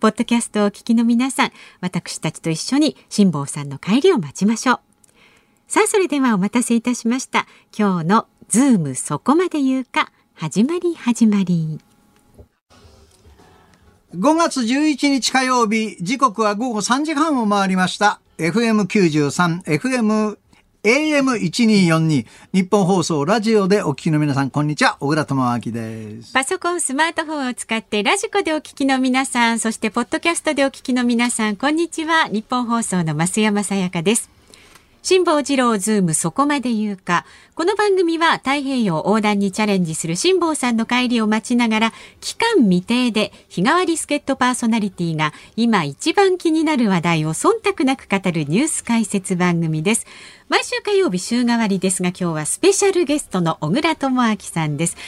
ポッドキャストをお聞きの皆さん、私たちと一緒に辛坊さんの帰りを待ちましょう。さあ、それではお待たせいたしました。今日のズームそこまで言うか、始まり始まり。5月11日火曜日、時刻は午後3時半を回りました。FM93、FM AM1242 日本放送ラジオでお聞きの皆さんこんにちは。小倉智明です。パソコンスマートフォンを使ってラジコでお聞きの皆さんそしてポッドキャストでお聞きの皆さんこんにちは。日本放送の増山さやかです。辛坊治郎ズームそこまで言うか。この番組は太平洋横断にチャレンジする辛坊さんの帰りを待ちながら、期間未定で日替わり助っ人パーソナリティが今一番気になる話題を忖度なく語るニュース解説番組です。毎週火曜日週替わりですが今日はスペシャルゲストの小倉智明さんです。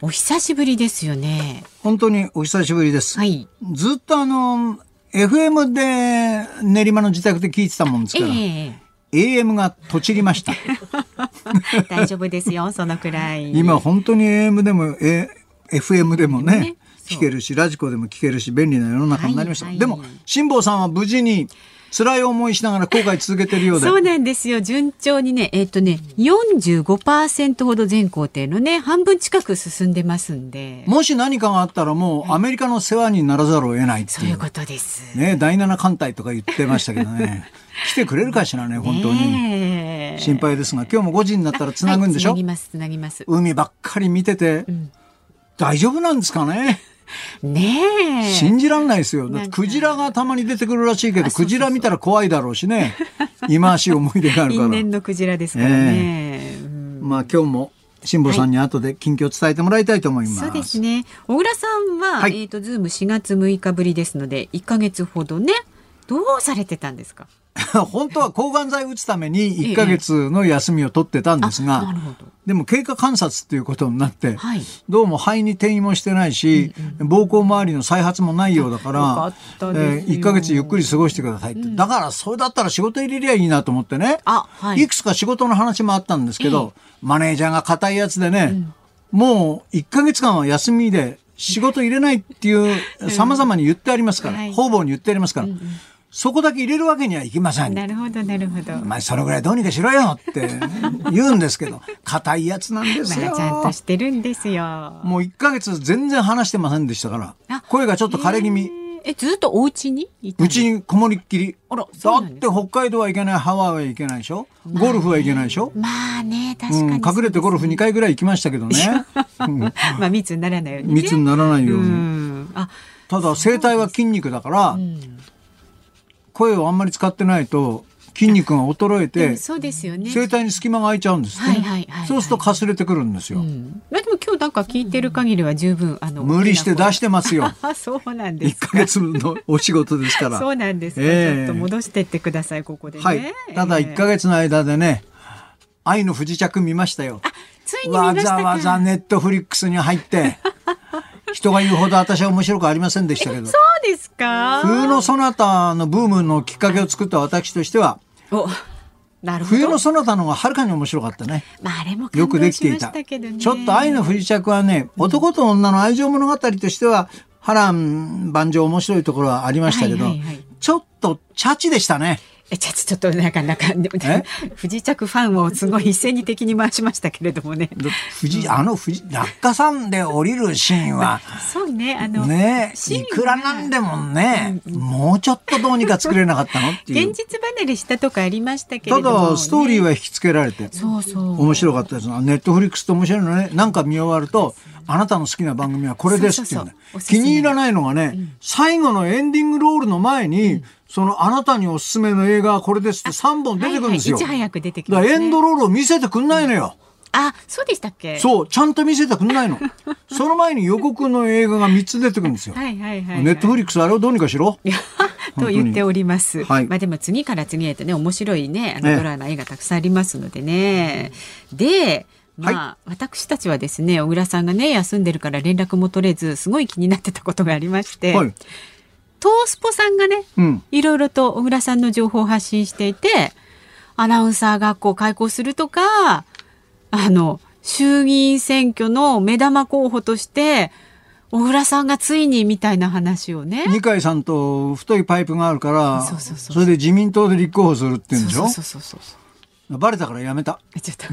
お久しぶりですよね。本当にお久しぶりです。はい。ずっとあの、FM で練馬の自宅で聞いてたもんですから。えー AM がとちりました。大丈夫ですよ、そのくらい。今本当に AM でも、A、FM でもね、ね聞けるし、ラジコでも聞けるし、便利な世の中になりました。はいはい、でも、辛坊さんは無事に、辛い思いしながら後悔続けてるようで。そうなんですよ。順調にね、えっ、ー、とね、45%ほど全工程のね、半分近く進んでますんで。もし何かがあったらもうアメリカの世話にならざるを得ないっていう。そういうことです。ね、第七艦隊とか言ってましたけどね。来てくれるかしらね、本当に。心配ですが、今日も5時になったらつなぐんでしょ、はい、つなぎます、つなぎます。海ばっかり見てて、うん、大丈夫なんですかね？ねえ。信じらんないですよ。クジラがたまに出てくるらしいけど、クジラ見たら怖いだろうしね。今しい思い出があるから。因縁のクジラですからね。えー、まあ今日も辛坊さんに後で近況を伝えてもらいたいと思います。はい、そうですね。小倉さんは、はい、えっ、ー、とズーム4月6日ぶりですので、1か月ほどね、どうされてたんですか？本当は抗がん剤打つために1か月の休みを取ってたんですが、ええ、でも経過観察っていうことになって、はい、どうも肺に転移もしてないし、うんうん、膀胱周りの再発もないようだから、えー、1か月ゆっくり過ごしてくださいって、うん、だからそれだったら仕事入れりゃいいなと思ってね、はい、いくつか仕事の話もあったんですけど、え、マネージャーが固いやつでね、うん、もう1か月間は休みで仕事入れないっていうさまざまに言ってありますから、方々に言ってありますから。うんうんそこだけ入れるわけにはいきません。なるほど、なるほど。まあ、そのぐらいどうにかしろよって 言うんですけど、硬いやつなんですよ。まあ、ちゃんとしてるんですよ。もう1ヶ月全然話してませんでしたから、声がちょっと枯れ気味。え、ずっとお家に？うちにこもりっきり。あら、だって北海道は行けない、ハワイは行けないでしょ、ゴルフは行けないでしょ？まあね、確かに、うん、隠れてゴルフ2回ぐらい行きましたけどね。まあ密にならないように、ね、密にならないように。あただ声帯は筋肉だから、声をあんまり使ってないと筋肉が衰えて、そうですよね。声帯に隙間が空いちゃうんですね。はいはいはい、そうするとかすれてくるんですよ。うん、まあでも今日なんか聞いてる限りは十分あの無理して出してますよ。そうなんです一ヶ月のお仕事ですから。そうなんですか、えー、ちょっと戻してってくださいここで、ね、はい。ただ一ヶ月の間でね、愛の不時着見ましたよ。ついにわざわざネットフリックスに入って。人が言うほど私は面白くありませんでしたけど。そうですか？冬のソナタのブームのきっかけを作った私としては、冬のソナタの方がはるかに面白かったね。まあ、あれもよくできていた。ちょっと愛の不時着はね、男と女の愛情物語としては、波乱万丈面白いところはありましたけど、ちょっとチャチでしたね。えちょっとなんかなんか不時着ファンをすごい一斉に敵に回しましたけれどもね。富士あの富士落下山で降りるシーンは。そうねあのねいくらなんでもね、うん、もうちょっとどうにか作れなかったのっていう。現実離れしたとかありましたけれども、ただストーリーは引きつけられて、そうそう。面白かったです。ネットフリックスと面白いのね。なんか見終わると。あなたの好きな番組はこれですっていうね気に入らないのがね、うん、最後のエンディングロールの前に、うん、そのあなたにおすすめの映画はこれですって3本出てくるんですよ。はいはい、いち早く出てきます、ね、エンドロールを見せてくんないのよ。あ、そうでしたっけ？そう、ちゃんと見せてくんないの。その前に予告の映画が3つ出てくるんですよ。はいはいはい、はい、ネットフリックスあれをどうにかしろ？と言っております。はい、まあでも次から次へとね、面白いね、あのドラマ、映画たくさんありますのでね。で、まあ、はい、私たちはですね小倉さんがね休んでるから連絡も取れずすごい気になってたことがありまして、はい、トースポさんがね、うん、いろいろと小倉さんの情報を発信していてアナウンサー学校開校するとかあの衆議院選挙の目玉候補として小倉さんがついにみたいな話をね。二階さんと太いパイプがあるからそれで自民党で立候補するって言うんでしょ？そうそうそうそうバレたからやめた。ちょっと。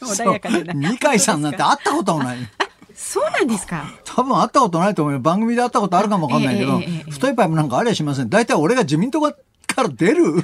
穏やかな。二階さんなんて会ったこともない。そうなんですか？多分会ったことないと思うよ。番組で会ったことあるかもわかんないけど、太いパイプなんかありゃしません。大体俺が自民党がから出る。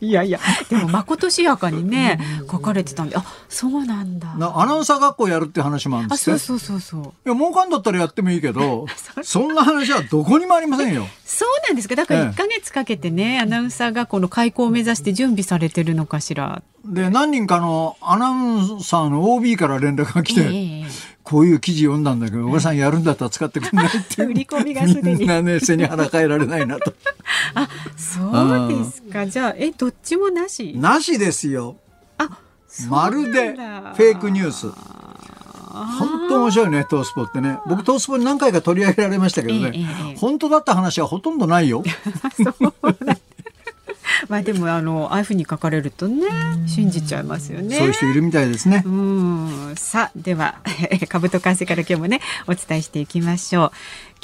いやいやでもまことしやかにね書かれてたんで。あそうなんだ。アナウンサー学校やるって話もあるんですそうそうそうそう。いや儲かんだったらやってもいいけど そんな話はどこにもありませんよ。そうなんですか？だから1か月かけてね、ええ、アナウンサー学校の開校を目指して準備されてるのかしら。で何人かのアナウンサーの OB から連絡が来て、えこういう記事読んだんだけど、おばさんやるんだったら使ってくれないって売り込みがすでに。みんなね背に腹変えられないなと。あそうですか。じゃあえどっちもなし？なしですよ。あまるでフェイクニュース。本当面白いねトースポってね。僕トースポに何回か取り上げられましたけどね、ええ本当だった話はほとんどないよ。そうまあでもあのああいうふうに書かれるとね信じちゃいますよね。そういう人いるみたいですね。うんさあでは 株と為替から今日もねお伝えしていきましょう。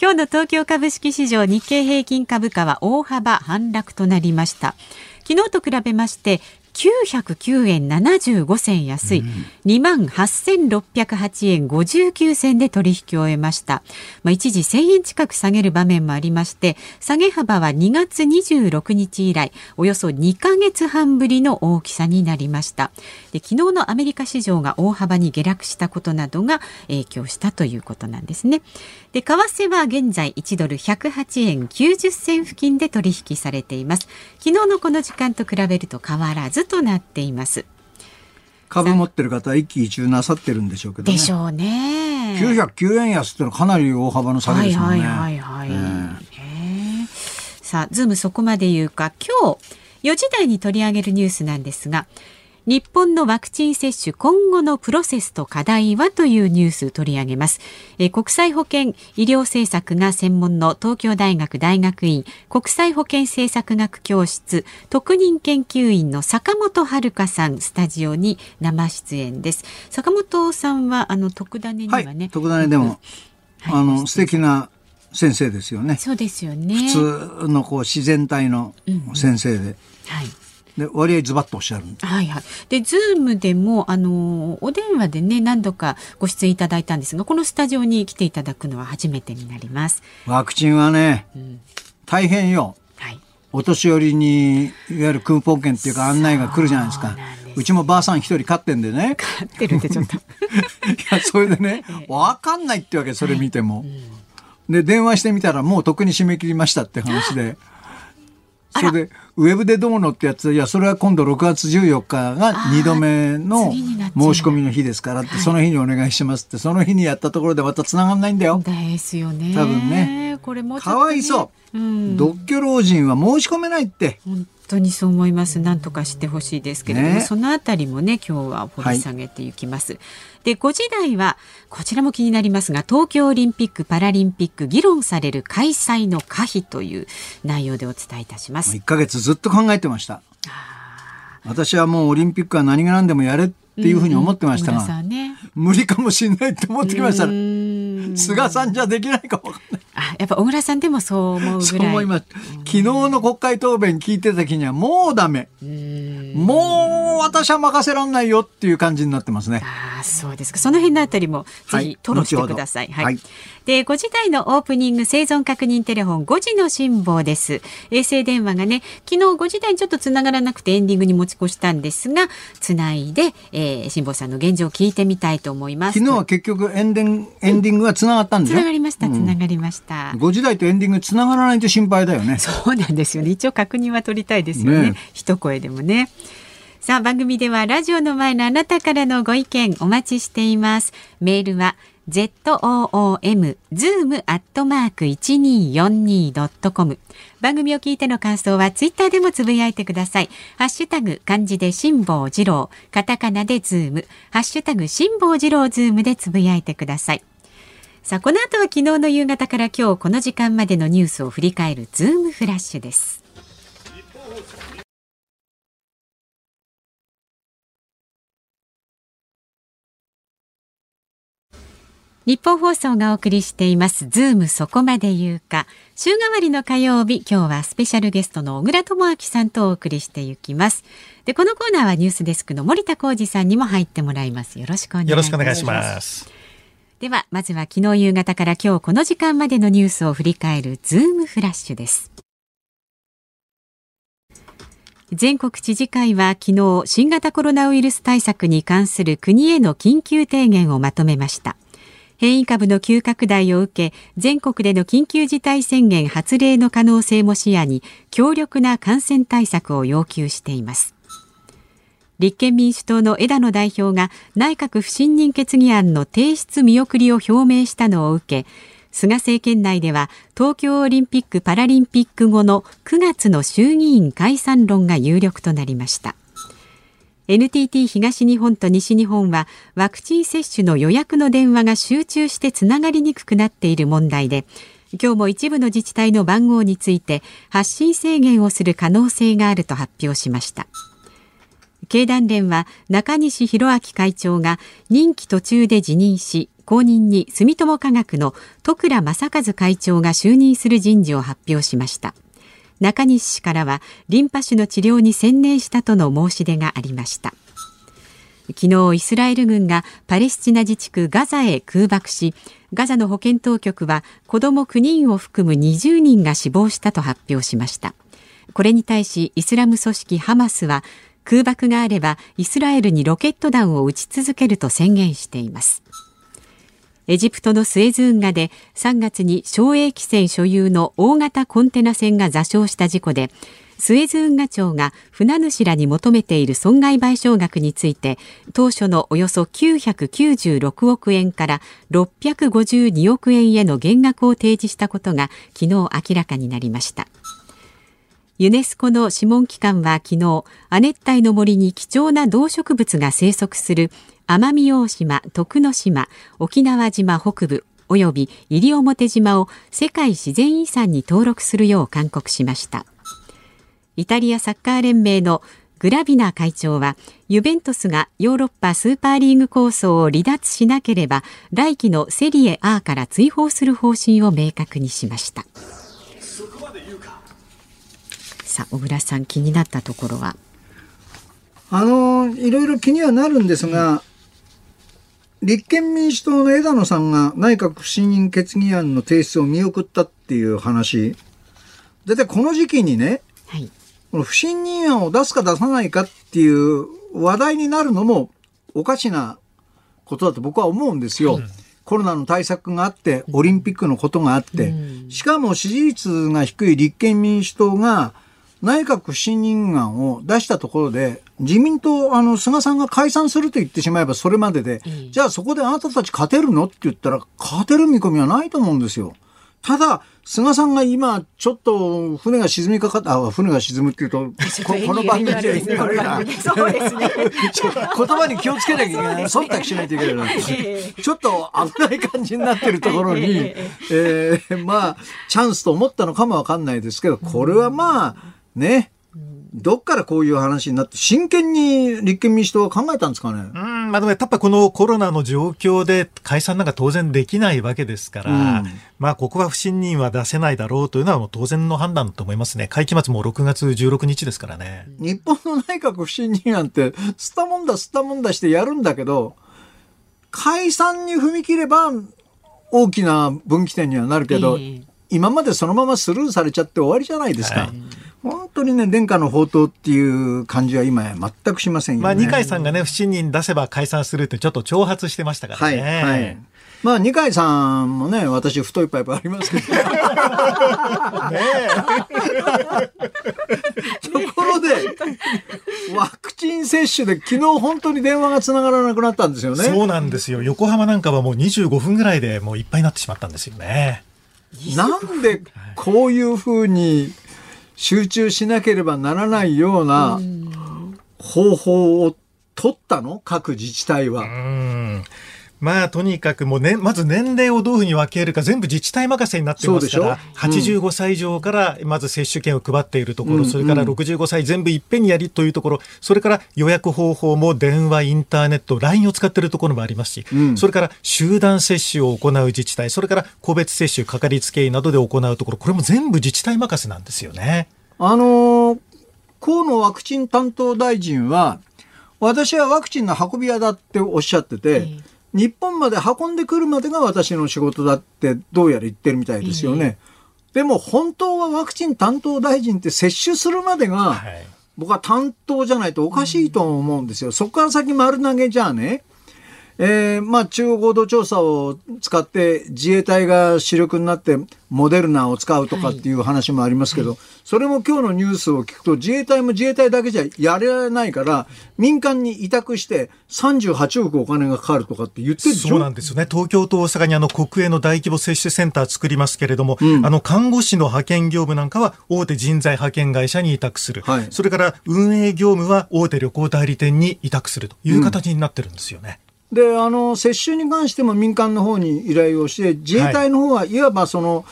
今日の東京株式市場日経平均株価は大幅反落となりました。昨日と比べまして909円75銭安い、2万8608円59銭で取引を終えました。まあ、一時1000円近く下げる場面もありまして、下げ幅は2月26日以来、およそ2ヶ月半ぶりの大きさになりました。で昨日のアメリカ市場が大幅に下落したことなどが影響したということなんですね。で為替は現在1ドル108円90銭付近で取引されています昨日のこの時間と比べると変わらずとなっています株持ってる方は一喜一憂なさってるんでしょうけどね。でしょうね。909円安ってのはかなり大幅の下げですもんね。はいはいはい、はいえー、さあ、ズームそこまで言うか、今日4時台に取り上げるニュースなんですが、日本のワクチン接種今後のプロセスと課題はというニュース取り上げます。え国際保健医療政策が専門の東京大学大学院国際保健政策学教室特任研究員の坂本遥さんスタジオに生出演です。坂本さんはあの特ダネにはね、はい、特ダネでも、はい、あの素敵な先生ですよね。そうですよね。普通のこう自然体の先生で。うんうん、はい。で割合ズバッとおっしゃるはいはい。でズームでもあのお電話でね何度かご出演いただいたんですがこのスタジオに来ていただくのは初めてになります。ワクチンはね、うん、大変よ。はい。お年寄りにいわゆるクーポン券っていうか案内が来るじゃないですか。うちもばあさん一人飼ってんでね。飼ってるってちょっと。いやそれでね、わかんないってわけそれ見ても。はいうん、で電話してみたらもうとっくに締め切りましたって話で。それでウェブでどうのってやついやそれは今度6月14日が2度目の申し込みの日ですからってその日にお願いしますってその日にやったところでまた繋がんないんだよ。ですよね。多分ね。これも、ね、かわいそう、うん、独居老人は申し込めないって。本当にそう思います。なんとかしてほしいですけれども、ね、そのあたりもね今日は掘り下げていきます。はい。で5時台はこちらも気になりますが東京オリンピック・パラリンピック議論される開催の可否という内容でお伝えいたします。1ヶ月ずっと考えてました。私はもうオリンピックは何が何でもやれっていうふうに思ってましたが、うんうんね、無理かもしれないって思ってきました 菅さんじゃできないかもかんない。あ、やっぱ小倉さんでもそう思うぐらい。そう思います。昨日の国会答弁聞いてた時にはもうダメ。もう私は任せらんないよっていう感じになってますね。あそうですか。その辺のあたりもぜひ吐露してください。はい。はい、で、5時台のオープニング生存確認テレフォン5時の辛抱です。衛星電話がね、昨日5時台にちょっとつながらなくてエンディングに持ち越したんですが、つないで、えー、辛抱さんの現状を聞いてみたいと思います。昨日は結局エンデンエンディングがつながったんですつながりました、つながりました。5時台とエンディングつながらないと心配だよね。そうなんですよね。一応確認は取りたいですよね。ね一声でもね。さあ番組ではラジオの前のあなたからのご意見お待ちしています。メールは zoom zoom アットマーク一二四二ドットコム番組を聞いての感想はツイッターでもつぶやいてください。ハッシュタグ漢字で辛坊治郎、カタカナでズーム、ハッシュタグ辛坊治郎ズームでつぶやいてください。さあこの後は昨日の夕方から今日この時間までのニュースを振り返るズームフラッシュです。ニッポン放送がお送りしています。ズームそこまで言うか。週替わりの火曜日今日はスペシャルゲストの小倉智明さんとお送りしていきます。でこのコーナーはニュースデスクの森田耕次さんにも入ってもらいます。よろしくお願いします。ではまずは昨日夕方から今日この時間までのニュースを振り返るズームフラッシュです。全国知事会は昨日新型コロナウイルス対策に関する国への緊急提言をまとめました。変異株の急拡大を受け全国での緊急事態宣言発令の可能性も視野に強力な感染対策を要求しています。立憲民主党の枝野代表が内閣不信任決議案の提出見送りを表明したのを受け菅政権内では東京オリンピック・パラリンピック後の9月の衆議院解散論が有力となりました。NTT 東日本と西日本はワクチン接種の予約の電話が集中してつながりにくくなっている問題で今日も一部の自治体の番号について発信制限をする可能性があると発表しました。経団連は中西博明会長が任期途中で辞任し後任に住友化学の徳倉正和会長が就任する人事を発表しました。中西氏からはリンパ腫の治療に専念したとの申し出がありました。昨日イスラエル軍がパレスチナ自治区ガザへ空爆しガザの保健当局は子ども9人を含む20人が死亡したと発表しました。これに対しイスラム組織ハマスは空爆があればイスラエルにロケット弾を撃ち続けると宣言しています。エジプトのスエズ運河で3月に省営機船所有の大型コンテナ船が座礁した事故でスエズ運河庁が船主らに求めている損害賠償額について当初のおよそ996億円から652億円への減額を提示したことが昨日明らかになりました。ユネスコの諮問機関は昨日亜熱帯の森に貴重な動植物が生息する奄美大島、徳之島、沖縄島北部及び西表島を世界自然遺産に登録するよう勧告しました。イタリアサッカー連盟のグラビナ会長はユベントスがヨーロッパスーパーリーグ構想を離脱しなければ来季のセリエ A から追放する方針を明確にしました。さあ小倉さん気になったところは？あのいろいろ気にはなるんですが、立憲民主党の枝野さんが内閣不信任決議案の提出を見送ったっていう話。だいたいこの時期にね、はい、この不信任案を出すか出さないかっていう話題になるのもおかしなことだと僕は思うんですよ。うん、コロナの対策があって、オリンピックのことがあって、うん、しかも支持率が低い立憲民主党が内閣不信任案を出したところで、自民党、あの、菅さんが解散すると言ってしまえばそれまでで、うん、じゃあそこであなたたち勝てるのって言ったら、勝てる見込みはないと思うんですよ。ただ、菅さんが今、ちょっと船が沈みかかった、あ、船が沈むっていうと、こ この番組で意味悪いな。そうですね。言葉に気をつけなきゃいけない。忖度しないといけないな。ちょっと危ない感じになってるところに、えー、まあ、チャンスと思ったのかもわかんないですけど、これはまあ、ね、どっからこういう話になって、真剣に立憲民主党は考えたんですかね？うんまあ、でもやっぱこのコロナの状況で解散なんか当然できないわけですから、うん、まあ、ここは不信任は出せないだろうというのはもう当然の判断だと思いますね。会期末も6月16日ですからね。日本の内閣不信任案って、すったもんだすったもんだしてやるんだけど、解散に踏み切れば大きな分岐点にはなるけど、えー、今までそのままスルーされちゃって終わりじゃないですか。はい本当にね、殿下の宝刀っていう感じは今全くしませんよ、ね、まあ、二階さんがね、不信任出せば解散するってちょっと挑発してましたからね。はい。はいまあ、二階さんもね、私、太いパイプありますけど。ね ところで、ワクチン接種で昨日本当に電話がつながらなくなったんですよね。そうなんですよ。横浜なんかはもう25分ぐらいでもういっぱいになってしまったんですよね。なんでこういうふうに集中しなければならないような方法を取ったの？各自治体は。まあ、とにかくもうね、まず年齢をどういうふうに分けるか全部自治体任せになってますから、うん、85歳以上からまず接種券を配っているところ、うん、それから65歳全部いっぺんにやりというところ、それから予約方法も電話、インターネット、LINE を使っているところもありますし、うん、それから集団接種を行う自治体、それから個別接種、かかりつけ医などで行うところ、これも全部自治体任せなんですよね。あのー、河野ワクチン担当大臣は、私はワクチンの運び屋だっておっしゃってて、日本まで運んでくるまでが私の仕事だってどうやら言ってるみたいですよね。でも本当はワクチン担当大臣って接種するまでが、僕は担当じゃないとおかしいと思うんですよ。そこから先丸投げじゃあね、えー、まあ、中国合同調査を使って自衛隊が主力になってモデルナを使うとかっていう話もありますけど、はい、それも今日のニュースを聞くと自衛隊も自衛隊だけじゃやれないから民間に委託して38億お金がかかるとかって言ってるそうなんですよね。東京と大阪にあの国営の大規模接種センター作りますけれども、うん、あの看護師の派遣業務なんかは大手人材派遣会社に委託する。はい、それから運営業務は大手旅行代理店に委託するという形になってるんですよね。うんであの接種に関しても民間の方に依頼をして自衛隊の方はい。わばその、はい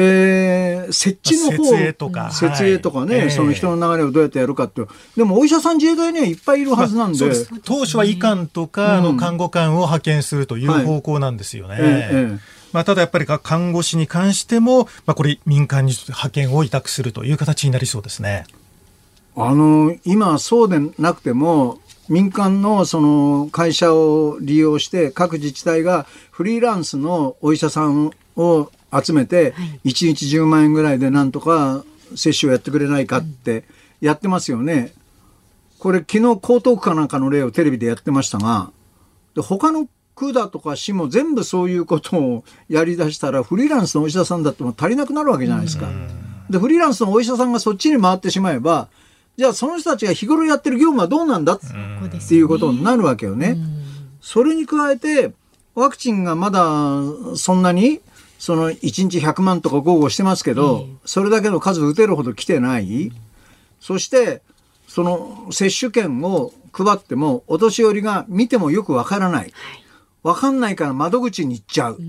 えー、設置の方設営とか。設営とかね、はい、その人の流れをどうやってやるかってでもお医者さん自衛隊にはいっぱいいるはずなんで。まあ、当初は医官とかの看護官を派遣するという方向なんですよね。はい。えー、まあ、ただやっぱり看護師に関しても、まあ、これ民間に派遣を委託するという形になりそうですね。あの今そうでなくても民間のその会社を利用して各自治体がフリーランスのお医者さんを集めて1日10万円ぐらいでなんとか接種をやってくれないかってやってますよね。これ昨日江東区かなんかの例をテレビでやってましたがで他の区だとか市も全部そういうことをやりだしたらフリーランスのお医者さんだっても足りなくなるわけじゃないですか。でフリーランスのお医者さんがそっちに回ってしまえばじゃあその人たちが日頃やってる業務はどうなんだ？っていうことになるわけよね。それに加えてワクチンがまだそんなにその1日100万とか豪語してますけど、それだけの数打てるほど来てない。そしてその接種券を配ってもお年寄りが見てもよくわからない。わかんないから窓口に行っちゃう。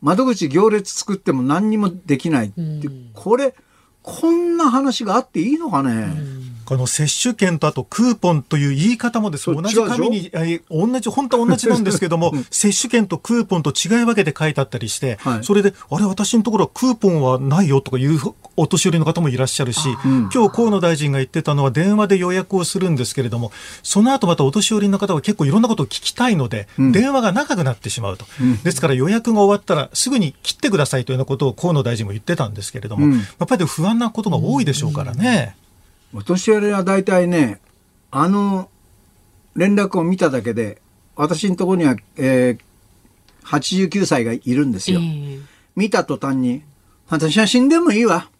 窓口行列作っても何にもできないって、これこんな話があっていいのかね？この接種券とあとクーポンという言い方もです同じ紙に同じ本当は同じなんですけども、うん、接種券とクーポンと違い分けて書いてあったりして、はい、それであれ私のところはクーポンはないよとかいうお年寄りの方もいらっしゃるし、うん、今日河野大臣が言ってたのは電話で予約をするんですけれどもその後またお年寄りの方は結構いろんなことを聞きたいので、うん、電話が長くなってしまうと、ですから予約が終わったらすぐに切ってくださいというようなことを河野大臣も言ってたんですけれども、やっぱり不安なことが多いでしょうからね。お年寄りは大体ね、あの連絡を見ただけで、私のところには、えー、89歳がいるんですよ。えー、見た途端に、私は死んでもいいわ。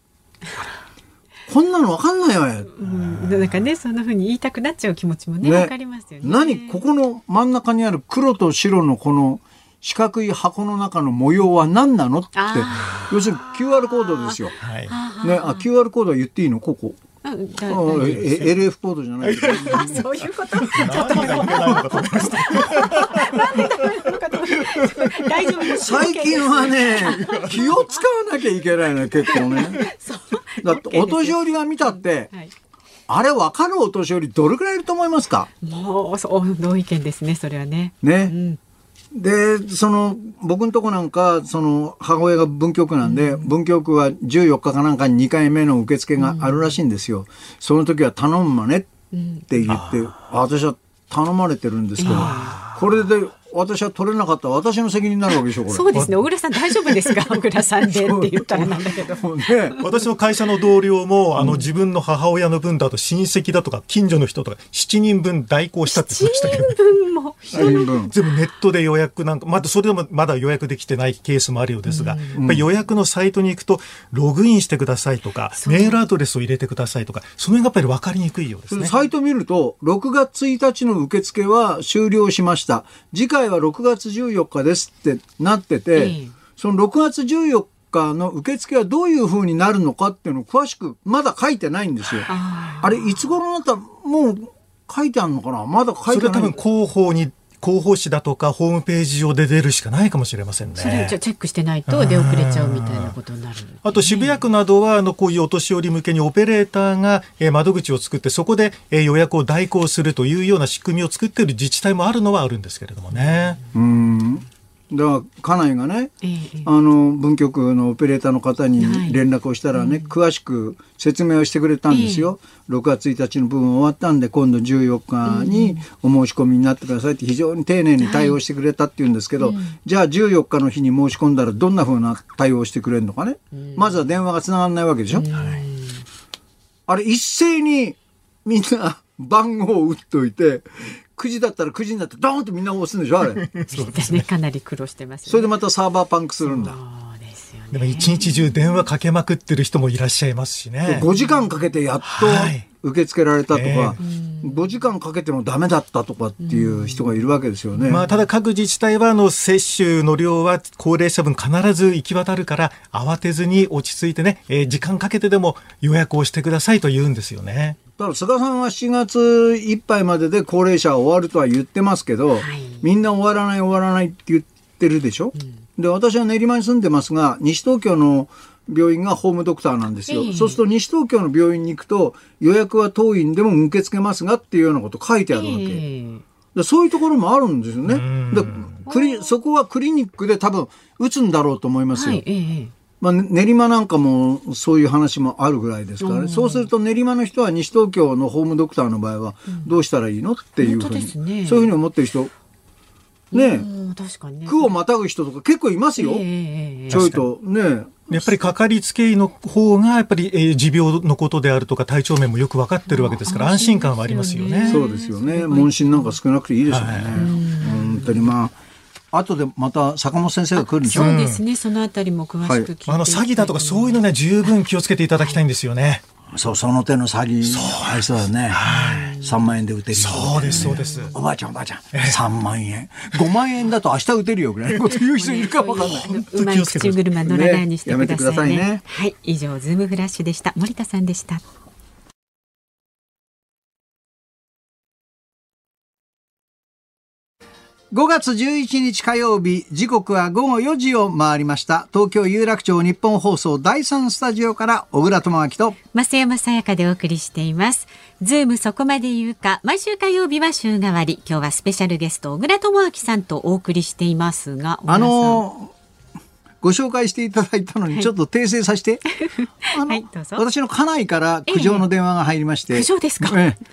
こんなの分かんないわよ。うん、なんかね、そんなふうに言いたくなっちゃう気持ちもね、わ、ね、かりますよね。何ここの真ん中にある黒と白のこの四角い箱の中の模様は何なのって、要するに QR コードですよ。はい、ね、あ、QR コードは言っていいの？ここ。あ、LF コードじゃない。そういうこと？ちょっとなんでダメなのかと大丈夫最近はね、気を使わなきゃいけないの結構ね。だってお年寄りが見たって、あれ分かるお年寄りどれくらいいると思いますか？もうそう同意見ですねそれはね。ね、うんで、その、僕のとこなんか、その、母親が文京区なんで、うん、文京区は14日かなんかに2回目の受付があるらしいんですよ。うん、その時は頼むまねって言って、うん、私は頼まれてるんですけど、これで私は取れなかった。私の責任になるわけでしょこれ。そうですね。小倉さん大丈夫ですか？小倉さんでって言ったら。なんだけど、ね、私の会社の同僚もあの、自分の母親の分だと親戚だとか近所の人とか7人分代行したって言ってましたけど分も。全部ネットで予約なんかまだそれでもまだ予約できてないケースもあるようですが、うん、予約のサイトに行くとログインしてくださいとかメールアドレスを入れてくださいとかその辺がやっぱり分かりにくいようですね。サイト見ると6月1日の受付は終了しました。次回は6月14日ですってなってて、えー、その6月14日の受付はどういうふうになるのかっていうのを詳しくまだ書いてないんですよ。あれいつ頃なったらもう書いてあるのかな？まだ書いてない。それ多分広報に広報誌だとかホームページ上で出るしかないかもしれませんね。それじゃチェックしてないと出遅れちゃうみたいなことになる、あと渋谷区などはあのこういうお年寄り向けにオペレーターが窓口を作ってそこで予約を代行するというような仕組みを作っている自治体もあるのはあるんですけれどもね。うんだから家内がね、えー、あの文局のオペレーターの方に連絡をしたらね、はい、詳しく説明をしてくれたんですよ、えー、6月1日の部分終わったんで今度14日にお申し込みになってくださいって非常に丁寧に対応してくれたっていうんですけど、はい、じゃあ14日の日に申し込んだらどんなふうな対応してくれるのかね、まずは電話がつながらないわけでしょ、あれ一斉にみんな番号を打っといて9時だったら9時になってドーンとみんな押すんでしょあれ。そうですね。かなり苦労してます、ね、それでまたサーバーパンクするんだ。でも一日中電話かけまくってる人もいらっしゃいますしね。5時間かけてやっと受け付けられたとか、はいえ。ー、5時間かけてもダメだったとかっていう人がいるわけですよね。まあ、ただ各自治体はあの接種の量は高齢者分必ず行き渡るから慌てずに落ち着いてね、えー、時間かけてでも予約をしてくださいと言うんですよね。だから菅さんは7月いっぱいまでで高齢者は終わるとは言ってますけど、はい、みんな終わらない終わらないって言ってるでしょ、うん、で私は練馬に住んでますが西東京の病院がホームドクターなんですよ、えー、そうすると西東京の病院に行くと予約は当院でも受け付けますがっていうようなこと書いてあるわけ、えー、でそういうところもあるんですよね。でクリそこはクリニックで多分打つんだろうと思いますよ、はいえーまあ、練馬なんかもそういう話もあるぐらいですからね、そうすると練馬の人は西東京のホームドクターの場合はどうしたらいいの？っていうふうに、ね、そういうふうに思ってる人ね確かにね。区をまたぐ人とか結構いますよ、えー、ちょいとねやっぱりかかりつけ医の方がやっぱり、えー、持病のことであるとか体調面もよく分かってるわけですから安心感はありますよね。そうですよね。問診なんか少なくていいですよね。はい、本当にまあ。後でまた坂本先生が来るんでしょ？そうですね、そのあたりも詳しく聞いて、はい、あの詐欺だとかそういうのね十分気をつけていただきたいんですよね。そうその手の詐欺ありそうだね、はい、3万円で打てるそうですそうです。おばあちゃんおばあちゃん。3万円。5万円だと明日打てるよぐらいのこと言う人いるかもわかんない。うまい口車乗らないにしてくださいね。ねね、はい。以上ズームフラッシュでした。森田さんでした5月11日火曜日、時刻は午後4時を回りました。東京有楽町日本放送第3スタジオから小倉智明と増山さやかでお送りしています。ズームそこまで言うか、毎週火曜日は週替わり。今日はスペシャルゲスト小倉智明さんとお送りしていますが、あのご紹介していただいたのにちょっと訂正させて、はい、私の家内から苦情の電話が入りまして、ええ、苦情ですか、ええ。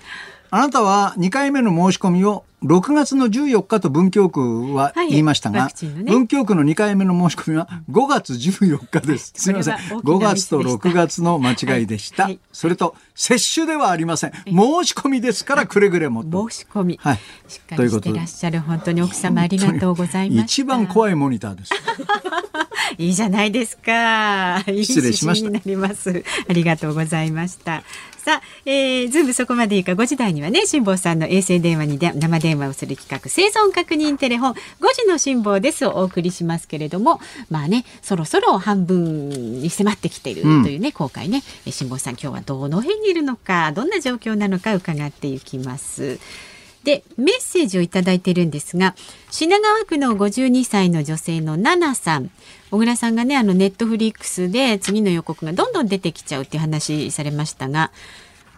あなたは2回目の申し込みを6月の14日と文京区は言いましたが、はいね、文京区の2回目の申し込みは5月14日です。すみません。5月と6月の間違いでした。はい、それと、接種ではありません。申し込みですから、くれぐれも申し込み。はい。しっかりしてらっしゃる、本当に奥様ありがとうございます。一番怖いモニターです。いいじゃないですか。失礼しました。ありがとうございました。さあ、えー、ズームそこまでいいか5時台にはね辛坊さんの衛星電話にで生電話をする企画生存確認テレフォン5時の辛坊ですをお送りしますけれどもまあねそろそろ半分に迫ってきているというね、うん、公開ね。辛坊さん今日はどの辺にいるのかどんな状況なのか伺っていきます。でメッセージをいただいているんですが品川区の52歳の女性のナナさん。小倉さんがねあのネットフリックスで次の予告がどんどん出てきちゃうっていう話されましたが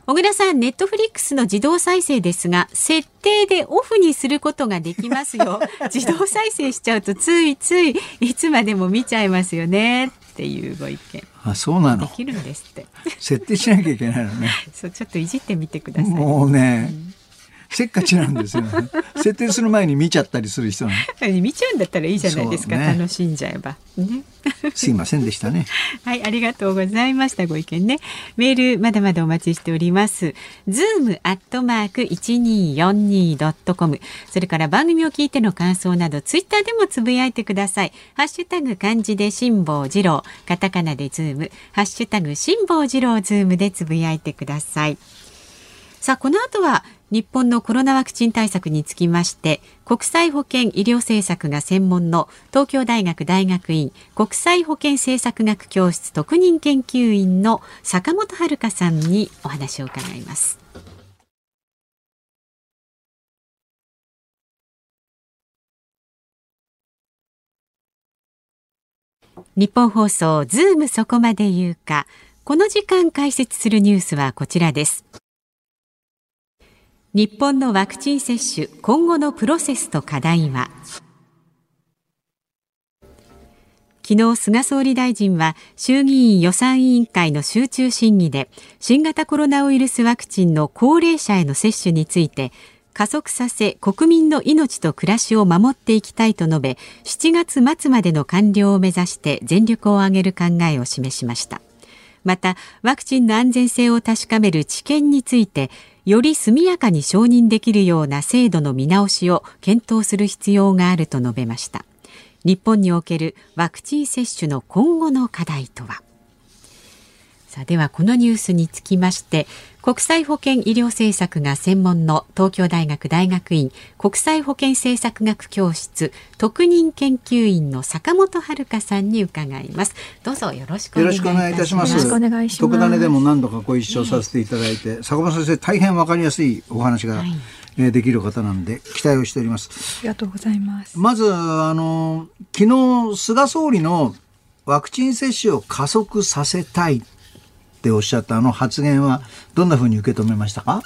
小倉さん、ネットフリックスの自動再生ですが、設定でオフにすることができますよ。自動再生しちゃうとついついいつまでも見ちゃいますよねっていうご意見。あ、そうなの？できるんですって。設定しなきゃいけないのね。そう、ちょっといじってみてください。もうね。うんせっかちなんですよ、ね、設定する前に見ちゃったりする人見ちゃうんだったらいいじゃないですか、ね、楽しんじゃえば、ね、すいませんでしたね。はいありがとうございました。ご意見ね。メールまだまだお待ちしております。ズームアットマーク一二四二ドットコム。それから番組を聞いての感想などツイッターでもつぶやいてください。ハッシュタグ漢字で辛坊治郎。カタカナでズーム。ハッシュタグ辛坊治郎ズームでつぶやいてください。さあこの後は日本のコロナワクチン対策につきまして国際保健医療政策が専門の東京大学大学院国際保健政策学教室特任研究員の坂本遥さんにお話を伺います。日本放送ズームそこまで言うかこの時間解説するニュースはこちらです日本のワクチン接種今後のプロセスと課題は？昨日菅総理大臣は衆議院予算委員会の集中審議で新型コロナウイルスワクチンの高齢者への接種について加速させ国民の命と暮らしを守っていきたいと述べ7月末までの完了を目指して全力を挙げる考えを示しました。またワクチンの安全性を確かめる治験についてより速やかに承認できるような制度の見直しを検討する必要があると述べました。日本におけるワクチン接種の今後の課題とは？さあではこのニュースにつきまして国際保健医療政策が専門の東京大学大学院国際保健政策学教室特任研究員の坂本遥さんに伺います。どうぞよろしくお願いいたします。よろしくお願いします。特ダネでも何度かご一緒させていただいて、はい、坂本先生大変わかりやすいお話が、はい。えできる方なんで期待をしております。ありがとうございます。まずあの昨日菅総理のワクチン接種を加速させたいっておっしゃったあの発言はどんなふうに受け止めましたか？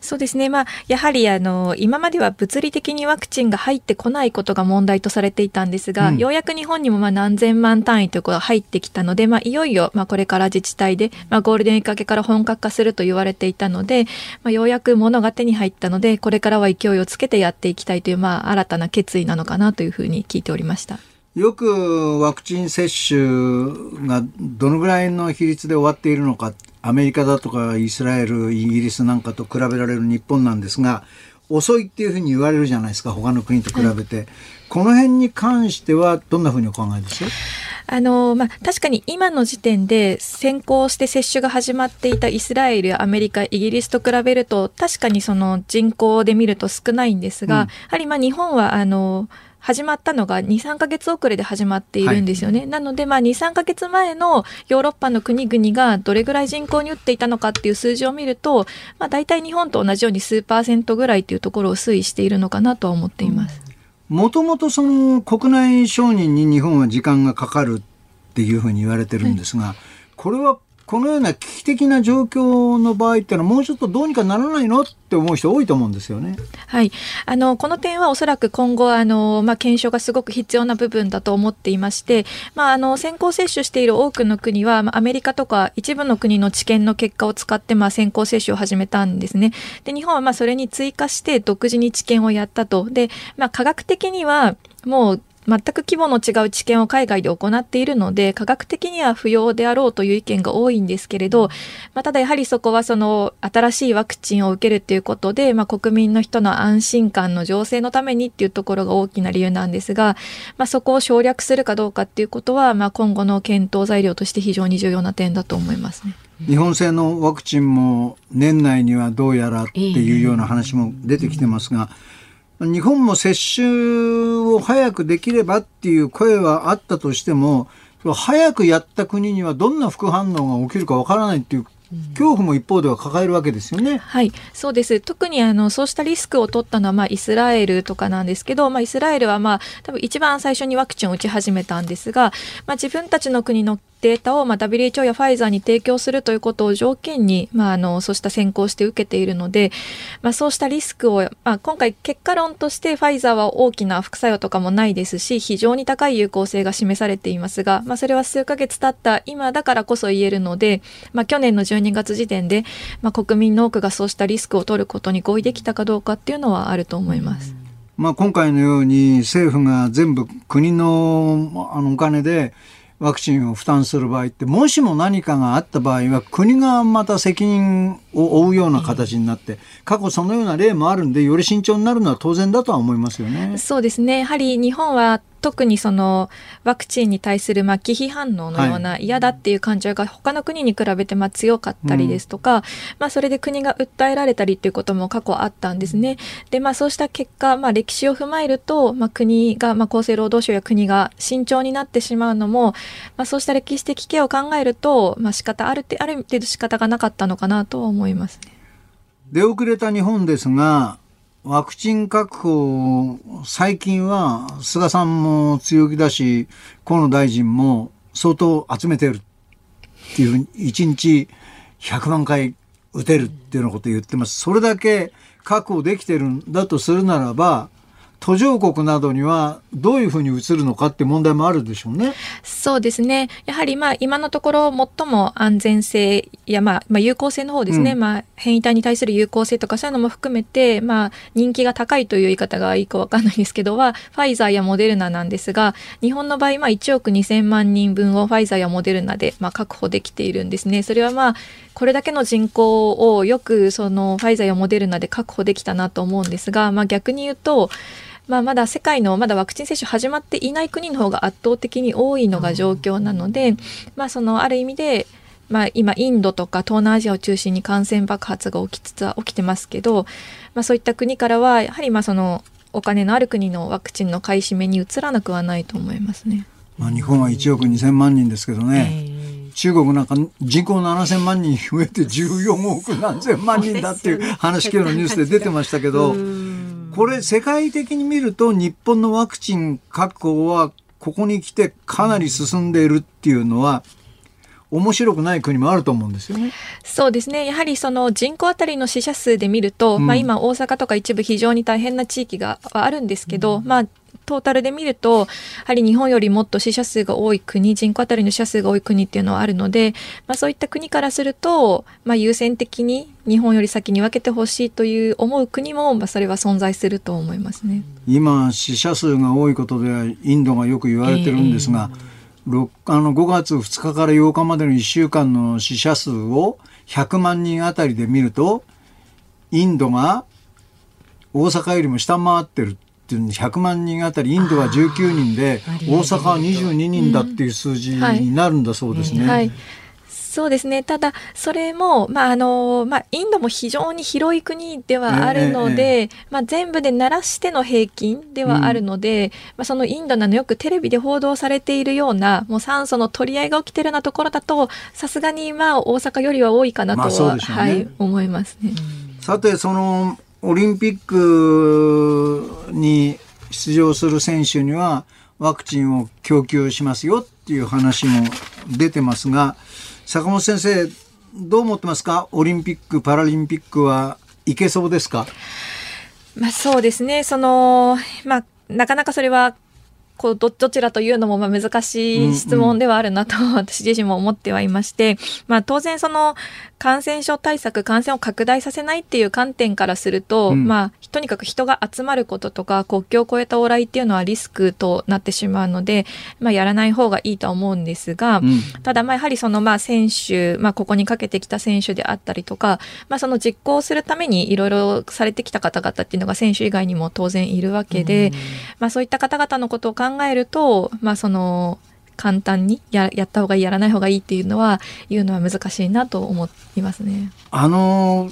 そうですね。まあ、やはりあの、今までは物理的にワクチンが入ってこないことが問題とされていたんですが、うん、ようやく日本にもまあ何千万単位ということが入ってきたので、まあ、いよいよ、まあ、これから自治体で、まあ、ゴールデンウィーク明けから本格化すると言われていたので、まあ、ようやく物が手に入ったので、これからは勢いをつけてやっていきたいという、まあ、新たな決意なのかなというふうに聞いておりました。よくワクチン接種がどのぐらいの比率で終わっているのか、アメリカだとかイスラエル、イギリスなんかと比べられる日本なんですが、遅いっていうふうに言われるじゃないですか、他の国と比べて。はい、この辺に関してはどんなふうにお考えです？あのまあ、確かに今の時点で先行して接種が始まっていたイスラエル、アメリカ、イギリスと比べると確かにその人口で見ると少ないんですが、うん、やはりまあ日本はあの始まったのが2、3ヶ月遅れで始まっているんですよね。はい、なので、まあ、2、3ヶ月前のヨーロッパの国々がどれぐらい人口に打っていたのかっていう数字を見ると、まあ、大体日本と同じように数パーセントぐらいというところを推移しているのかなとは思っています。もともとその国内承認に日本は時間がかかるっていうふうに言われてるんですが、はい、これはこのような危機的な状況の場合っていうのはもうちょっとどうにかならないのって思う人多いと思うんですよね。はい、あのこの点はおそらく今後あのまあ検証がすごく必要な部分だと思っていまして、まああの先行接種している多くの国は、まあ、アメリカとか一部の国の治験の結果を使ってまあ先行接種を始めたんですね。で日本はまあそれに追加して独自に治験をやったと。で、まあ科学的にはもう全く規模の違う知見を海外で行っているので、科学的には不要であろうという意見が多いんですけれど、まあ、ただやはりそこはその新しいワクチンを受けるということで、まあ、国民の人の安心感の醸成のためにっていうところが大きな理由なんですが、まあ、そこを省略するかどうかっていうことは、まあ、今後の検討材料として非常に重要な点だと思いますね。日本製のワクチンも年内にはどうやらっていうような話も出てきてますが、日本も接種を早くできればっていう声はあったとしても、早くやった国にはどんな副反応が起きるかわからないっていう恐怖も一方では抱えるわけですよね。はい、そうです。特にあのそうしたリスクを取ったのはまあイスラエルとかなんですけど、まあイスラエルはまあ多分一番最初にワクチンを打ち始めたんですが、まあ自分たちの国のデータを、まあ、WHO やファイザーに提供するということを条件に、まあ、あのそうした先行して受けているので、まあ、そうしたリスクを、まあ、今回結果論としてファイザーは大きな副作用とかもないですし非常に高い有効性が示されていますが、まあ、それは数ヶ月経った今だからこそ言えるので、まあ、去年の12月時点で、まあ、国民の多くがそうしたリスクを取ることに合意できたかどうかっていうのはあると思います。まあ、今回のように政府が全部国のあのお金でワクチンを負担する場合ってもしも何かがあった場合は国がまた責任を負うような形になって、過去そのような例もあるんでより慎重になるのは当然だとは思いますよね。そうですねやはり日本は特にそのワクチンに対するまあ忌避反応のような嫌だっていう感情が他の国に比べてまあ強かったりですとか、まあそれで国が訴えられたりっていうことも過去あったんですね。でまあそうした結果、まあ歴史を踏まえると、まあ国が、まあ厚生労働省や国が慎重になってしまうのも、まあそうした歴史的経を考えると、まあ仕方あるある程度仕方がなかったのかなと思いますね。出遅れた日本ですが、ワクチン確保、最近は菅さんも強気だし、河野大臣も相当集めてるっていうふうに、1日100万回打てるっていうようなこと言ってます。それだけ確保できてるんだとするならば、途上国などにはどういうふうに移るのかって問題もあるでしょうね。そうですね。やはりまあ今のところ最も安全性やまあまあ有効性の方ですね。うん、まあ変異体に対する有効性とかそういうのも含めてまあ人気が高いという言い方がいいかわかんないですけどはファイザーやモデルナなんですが日本の場合まあ1億2000万人分をファイザーやモデルナでまあ確保できているんですね。それはまあこれだけの人口をよくそのファイザーやモデルナで確保できたなと思うんですが、まあ、逆に言うとまあ、まだ世界のまだワクチン接種始まっていない国の方が圧倒的に多いのが状況なので、まあ、そのある意味で、まあ、今インドとか東南アジアを中心に感染爆発が起きつつは起きてますけど、まあ、そういった国からはやはりまあそのお金のある国のワクチンの買い占めに移らなくはないと思いますね。まあ、日本は1億2000万人ですけどね、中国なんか人口7000万人増えて14億何千万人だっていう話今日のニュースで出てましたけど。これ世界的に見ると日本のワクチン確保はここに来てかなり進んでいるっていうのは面白くない国もあると思うんですよね。そうですね。やはりその人口当たりの死者数で見ると、うん、まあ今大阪とか一部非常に大変な地域があるんですけど、うん、まあトータルで見ると、やはり日本よりもっと死者数が多い国、人口当たりの死者数が多い国っていうのはあるので、まあそういった国からすると、まあ優先的に日本より先に分けてほしいという思う国も、まあそれは存在すると思いますね。今、死者数が多いことで、インドがよく言われてるんですが、えー、あの5月2日から8日までの1週間の死者数を100万人あたりで見ると、インドが大阪よりも下回ってるっていう100万人あたりインドは19人で大阪は22人だっていう数字になるんだそうですね。はい。はい。そうですね。ただ、それも、まあ、あの、まあ、インドも非常に広い国ではあるので、えー、まあ、全部で鳴らしての平均ではあるので、うん、まあ、そのインドなのよくテレビで報道されているような、もう酸素の取り合いが起きてるようなところだと、さすがに、まあ、大阪よりは多いかなとは、まあね、はい、思いますね。さて、その、オリンピックに出場する選手にはワクチンを供給しますよっていう話も出てますが坂本先生どう思ってますか？オリンピック・パラリンピックはいけそうですか？まあそうですね。そのまあなかなかそれはこうどどちらというのもまあ難しい質問ではあるなと、私自身も思ってはいまして、まあ、当然その感染症対策感染を拡大させないっていう観点からすると、うん、まあとにかく人が集まることとか国境を越えた往来っていうのはリスクとなってしまうので、まあ、やらない方がいいとは思うんですが、うん、ただまあやはりそのまあ選手、まあ、ここにかけてきた選手であったりとか、まあ、その実行するためにいろいろされてきた方々っていうのが選手以外にも当然いるわけで、うん、まあ、そういった方々のことを考えると、まあ、その簡単にややった方がいいやらない方がいいっていうのは言うのは難しいなと思いますね。あの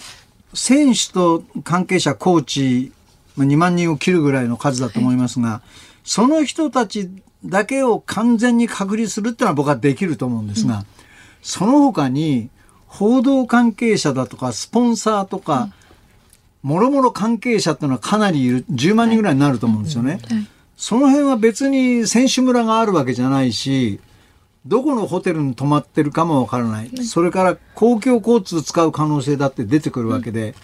選手と関係者コーチ2万人を切るぐらいの数だと思いますが、はい、その人たちだけを完全に隔離するっていうのは僕はできると思うんですが、うん、その他に報道関係者だとかスポンサーとか、もろもろ関係者っていうのはかなりいる10万人ぐらいになると思うんですよね。はいはいその辺は別に選手村があるわけじゃないし、どこのホテルに泊まってるかもわからない、それから公共交通使う可能性だって出てくるわけで、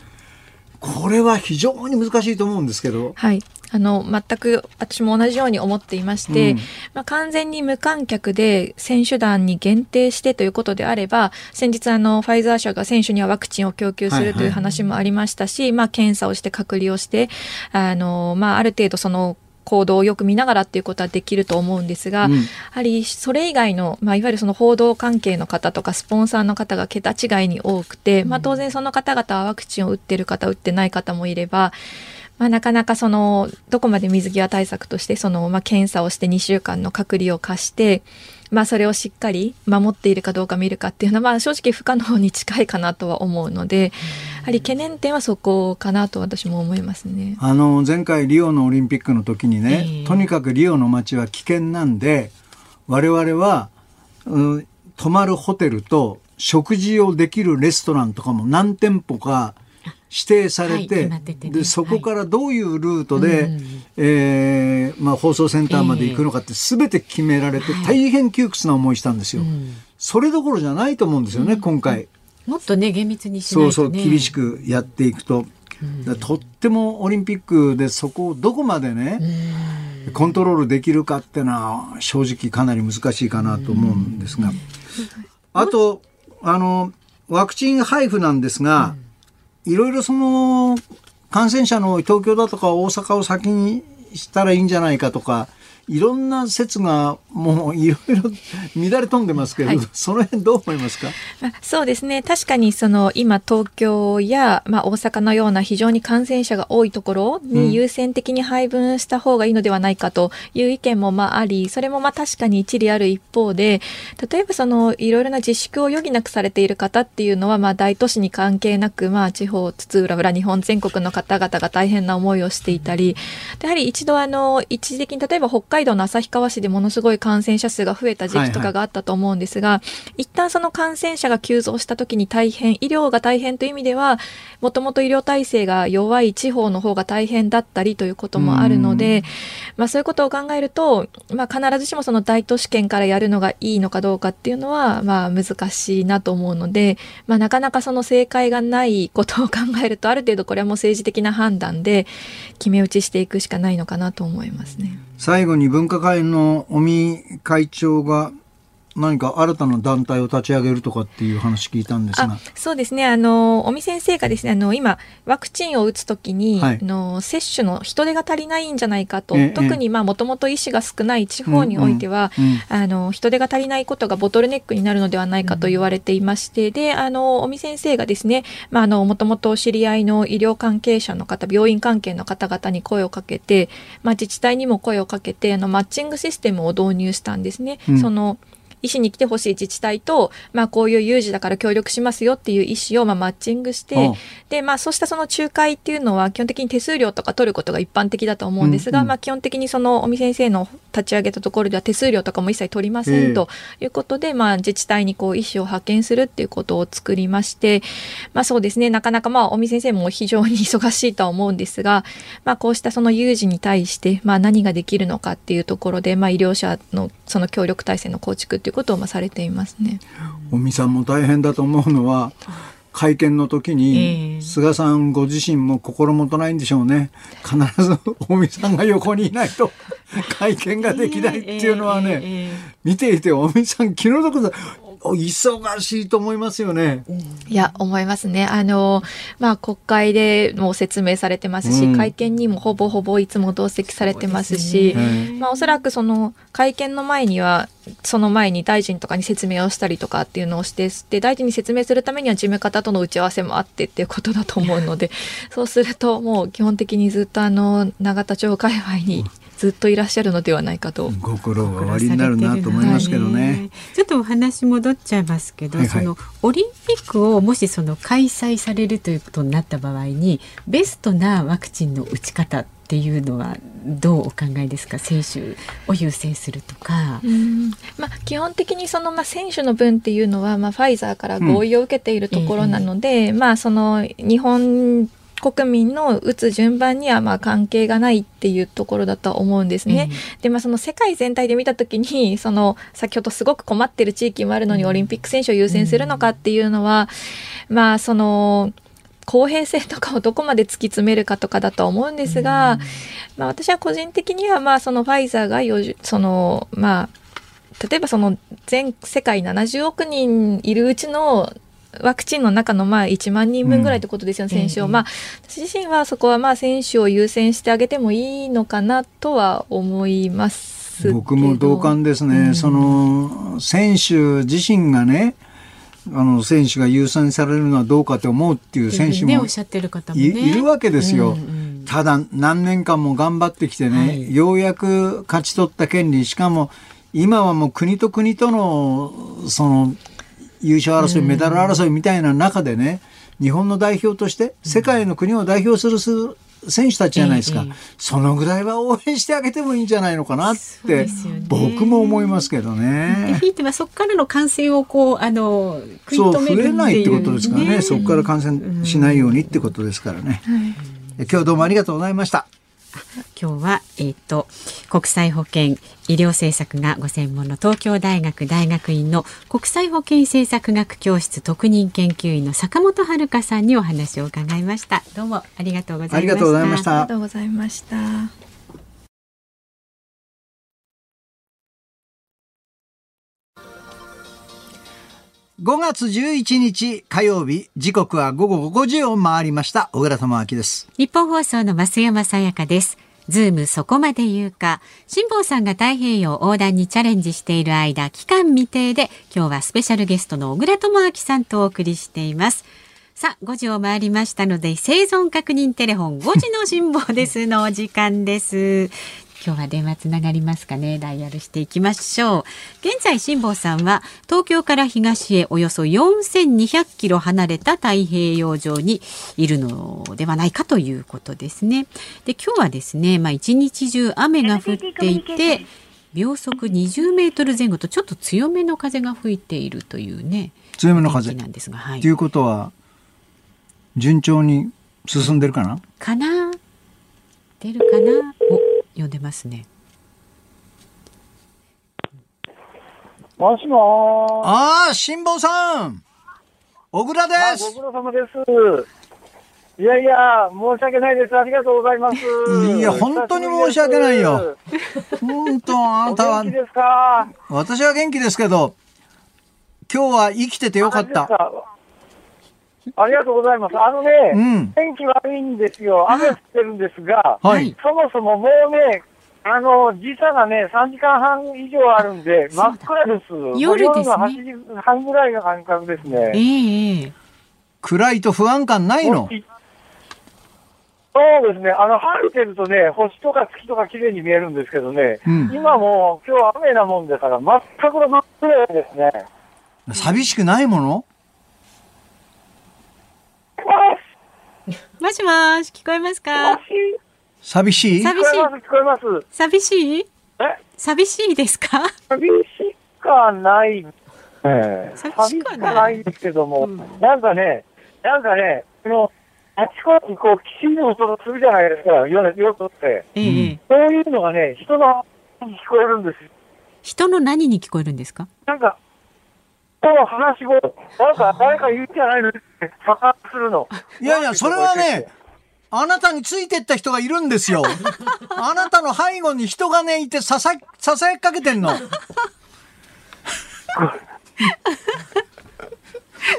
これは非常に難しいと思うんですけど。はい。あの、全く私も同じように思っていまして、うん、まあ、完全に無観客で選手団に限定してということであれば、先日あの、ファイザー社が選手にはワクチンを供給するという話もありましたし、はいはい、まあ、検査をして隔離をして、あの、まあ、ある程度その、行動をよく見ながらっていうことはできると思うんですが、うん、やはりそれ以外の、まあ、いわゆるその報道関係の方とかスポンサーの方が桁違いに多くて、まあ、当然その方々はワクチンを打ってる方打ってない方もいればまあ、なかなかそのどこまで水際対策としてその、まあ、検査をして2週間の隔離を課して、まあ、それをしっかり守っているかどうか見るかっていうのは、まあ、正直不可能に近いかなとは思うので、やはり懸念点はそこかなと私も思いますね。あの前回リオのオリンピックの時にね、えー、とにかくリオの街は危険なんで我々は、うん、泊まるホテルと食事をできるレストランとかも何店舗か指定されてはいてね、でそこからどういうルートで、はい、えー、まあ、放送センターまで行くのかって全て決められて、大変窮屈な思いしたんですよ。それどころじゃないと思うんですよね、今回。もっとね厳密にしないと、ね、そうそう厳しくやっていくと。とってもオリンピックでそこをどこまでねコントロールできるかっていうのは正直かなり難しいかなと思うんですが。あとあのワクチン配布なんですが、いろいろその感染者の東京だとか大阪を先にしたらいいんじゃないかとかいろんな説がもういろいろ乱れ飛んでますけど、はい、その辺どう思いますか、まあ、そうですね。確かにその今東京や、まあ、大阪のような非常に感染者が多いところに優先的に配分した方がいいのではないかという意見もまあありそれもまあ確かに一理ある一方で例えばそのいろいろな自粛を余儀なくされている方っていうのはまあ大都市に関係なくまあ地方津々浦々日本全国の方々が大変な思いをしていたりやはり一度あの一時的に例えば北海海道の旭川市でものすごい感染者数が増えた時期とかがあったと思うんですが、はいはい、一旦その感染者が急増した時に大変、医療が大変という意味では、もともと医療体制が弱い地方の方が大変だったりということもあるので、まあそういうことを考えると、まあ必ずしもその大都市圏からやるのがいいのかどうかっていうのは、まあ難しいなと思うので、まあなかなかその正解がないことを考えると、ある程度これはもう政治的な判断で決め打ちしていくしかないのかなと思いますね。最後に分科会の尾身会長が何か新たな団体を立ち上げるとかっていう話聞いたんですが。そうですね。あの尾身先生がですねあの今ワクチンを打つときに、はい、の接種の人手が足りないんじゃないかと、特にもともと医師が少ない地方においては、うんうん、あの人手が足りないことがボトルネックになるのではないかと言われていまして、うん、であの尾身先生がですねもともと知り合いの医療関係者の方病院関係の方々に声をかけて、まあ、自治体にも声をかけてあのマッチングシステムを導入したんですね。その医師に来てほしい自治体と、まあ、こういう有事だから協力しますよっていう医師をまあマッチングして、で、まあ、そうしたその仲介っていうのは基本的に手数料とか取ることが一般的だと思うんですが、うんうん、まあ、基本的にその尾身先生の立ち上げたところでは手数料とかも一切取りませんということで、まあ、自治体にこう医師を派遣するっていうことを作りまして、まあ、そうですね。なかなかまあ尾身先生も非常に忙しいとは思うんですが、まあ、こうしたその有事に対して、まあ、何ができるのかっていうところで、まあ、医療者のその協力体制の構築っていうことをまあされていますね。尾身さんも大変だと思うのは会見の時に、菅さんご自身も心もとないんでしょうね。必ず尾身さんが横にいないと 会見ができないっていうのはね、見ていて尾身さん気の毒だ忙しいと思いますよね。いや、思いますね。あの、まあ、国会でも説明されてますし、うん、会見にもほぼほぼいつも同席されてますし、ね、まあ、おそらくその会見の前には、その前に大臣とかに説明をしたりとかっていうのをしてで大臣に説明するためには事務方との打ち合わせもあってっていうことだと思うのでそうするともう基本的にずっとあの永田町界隈にずっといらっしゃるのではないかと。ご苦労がおありになるなと思いますけどね。ちょっとお話戻っちゃいますけど、はいはい、そのオリンピックをもしその開催されるということになった場合にベストなワクチンの打ち方っていうのはどうお考えですか？選手を優先するとか、まあ、基本的にその、まあ、選手の分っていうのは、まあ、ファイザーから合意を受けているところなので、うん。えー、まあ、その日本国民の打つ順番にはまあ関係がないっていうところだと思うんですね。うん、でまあその世界全体で見た時にその先ほどすごく困ってる地域もあるのにオリンピック選手を優先するのかっていうのは、まあその公平性とかをどこまで突き詰めるかとかだと思うんですが、まあ、私は個人的にはまあそのファイザーがそのまあ例えばその全世界70億人いるうちのワクチンの中のまあ1万人分ぐらいってことですよ、うん、選手を、まあ、私自身はそこはまあ選手を優先してあげてもいいのかなとは思います僕も同感ですね、うん、その選手自身がねあの選手が優先されるのはどうかと思うっていう選手もい,、るわけですよ。ただ何年間も頑張ってきてね、はい、ようやく勝ち取った権利。しかも今はもう国と国とのその優勝争い、メダル争いみたいな中でね、日本の代表として世界の国を代表する選手たちじゃないですか、そのぐらいは応援してあげてもいいんじゃないのかなって、僕も思いますけどね。ひいてはそこからの感染をこうあの食い止めるそう増えないってことですからね、そこから感染しないようにってことですからね。今日どうもありがとうございました。今日は、えっ、ー、と、国際保健医療政策がご専門の東京大学大学院の国際保健政策学教室特任研究員の坂本遥さんにお話を伺いました。どうもありがとうございました。ありがとうございました。5月11日火曜日時刻は午後5時を回りました。小倉智明です。日本放送の増山さやかです。ズームそこまで言うか。辛坊さんが太平洋横断にチャレンジしている間期間未定で今日はスペシャルゲストの小倉智明さんとお送りしています。さあ5時を回りましたので生存確認テレフォン5時の辛坊ですのお時間です。今日は電話つながりますかね？ダイヤルしていきましょう。現在辛坊さんは東京から東へおよそ4200キロ離れた太平洋上にいるのではないかということですね。で今日はですねまあ一日中雨が降っていて秒速20メートル前後とちょっと強めの風が吹いているというね強めの風。なんですが、はい、ということは順調に進んでるかな？かな？出るかな？お呼んでますね。もしもああ、辛坊さん。小倉です。ご苦労様です。いやいや、申し訳ないです。ありがとうございます。いや、本当に申し訳ないよ。本当、あなたは。私は元気ですけど、今日は生きててよかった。ありがとうございます。あのね、うん、天気悪いんですよ。雨降ってるんですが、はい、そもそももうね、あの、時差がね、3時間半以上あるんで、真っ暗です。夜ですね。8時半ぐらいの感覚ですね。ええー、暗いと不安感ないの？そうですね。あの、晴れてるとね、星とか月とか綺麗に見えるんですけどね、うん、今も今日雨なもんだから、全く真っ暗ですね。寂しくないもの？もしもし、聞こえますか？寂しい？寂しい？聞こえます。寂しい？寂しいですか？寂しかない。えー、寂しかない。ですけども、うん、なんかね、なんかね、この、あちこちこう、きちんと音するじゃないですか、よ、よとって。ええ、そういうのがね、人のに聞こえるんです人の何に聞こえるんですか？なんか、この話を、なんか誰か言ってないのって、するの。いやいや、それはね、あなたについてった人がいるんですよ。あなたの背後に人がね、いてささ、ささやかけてんの。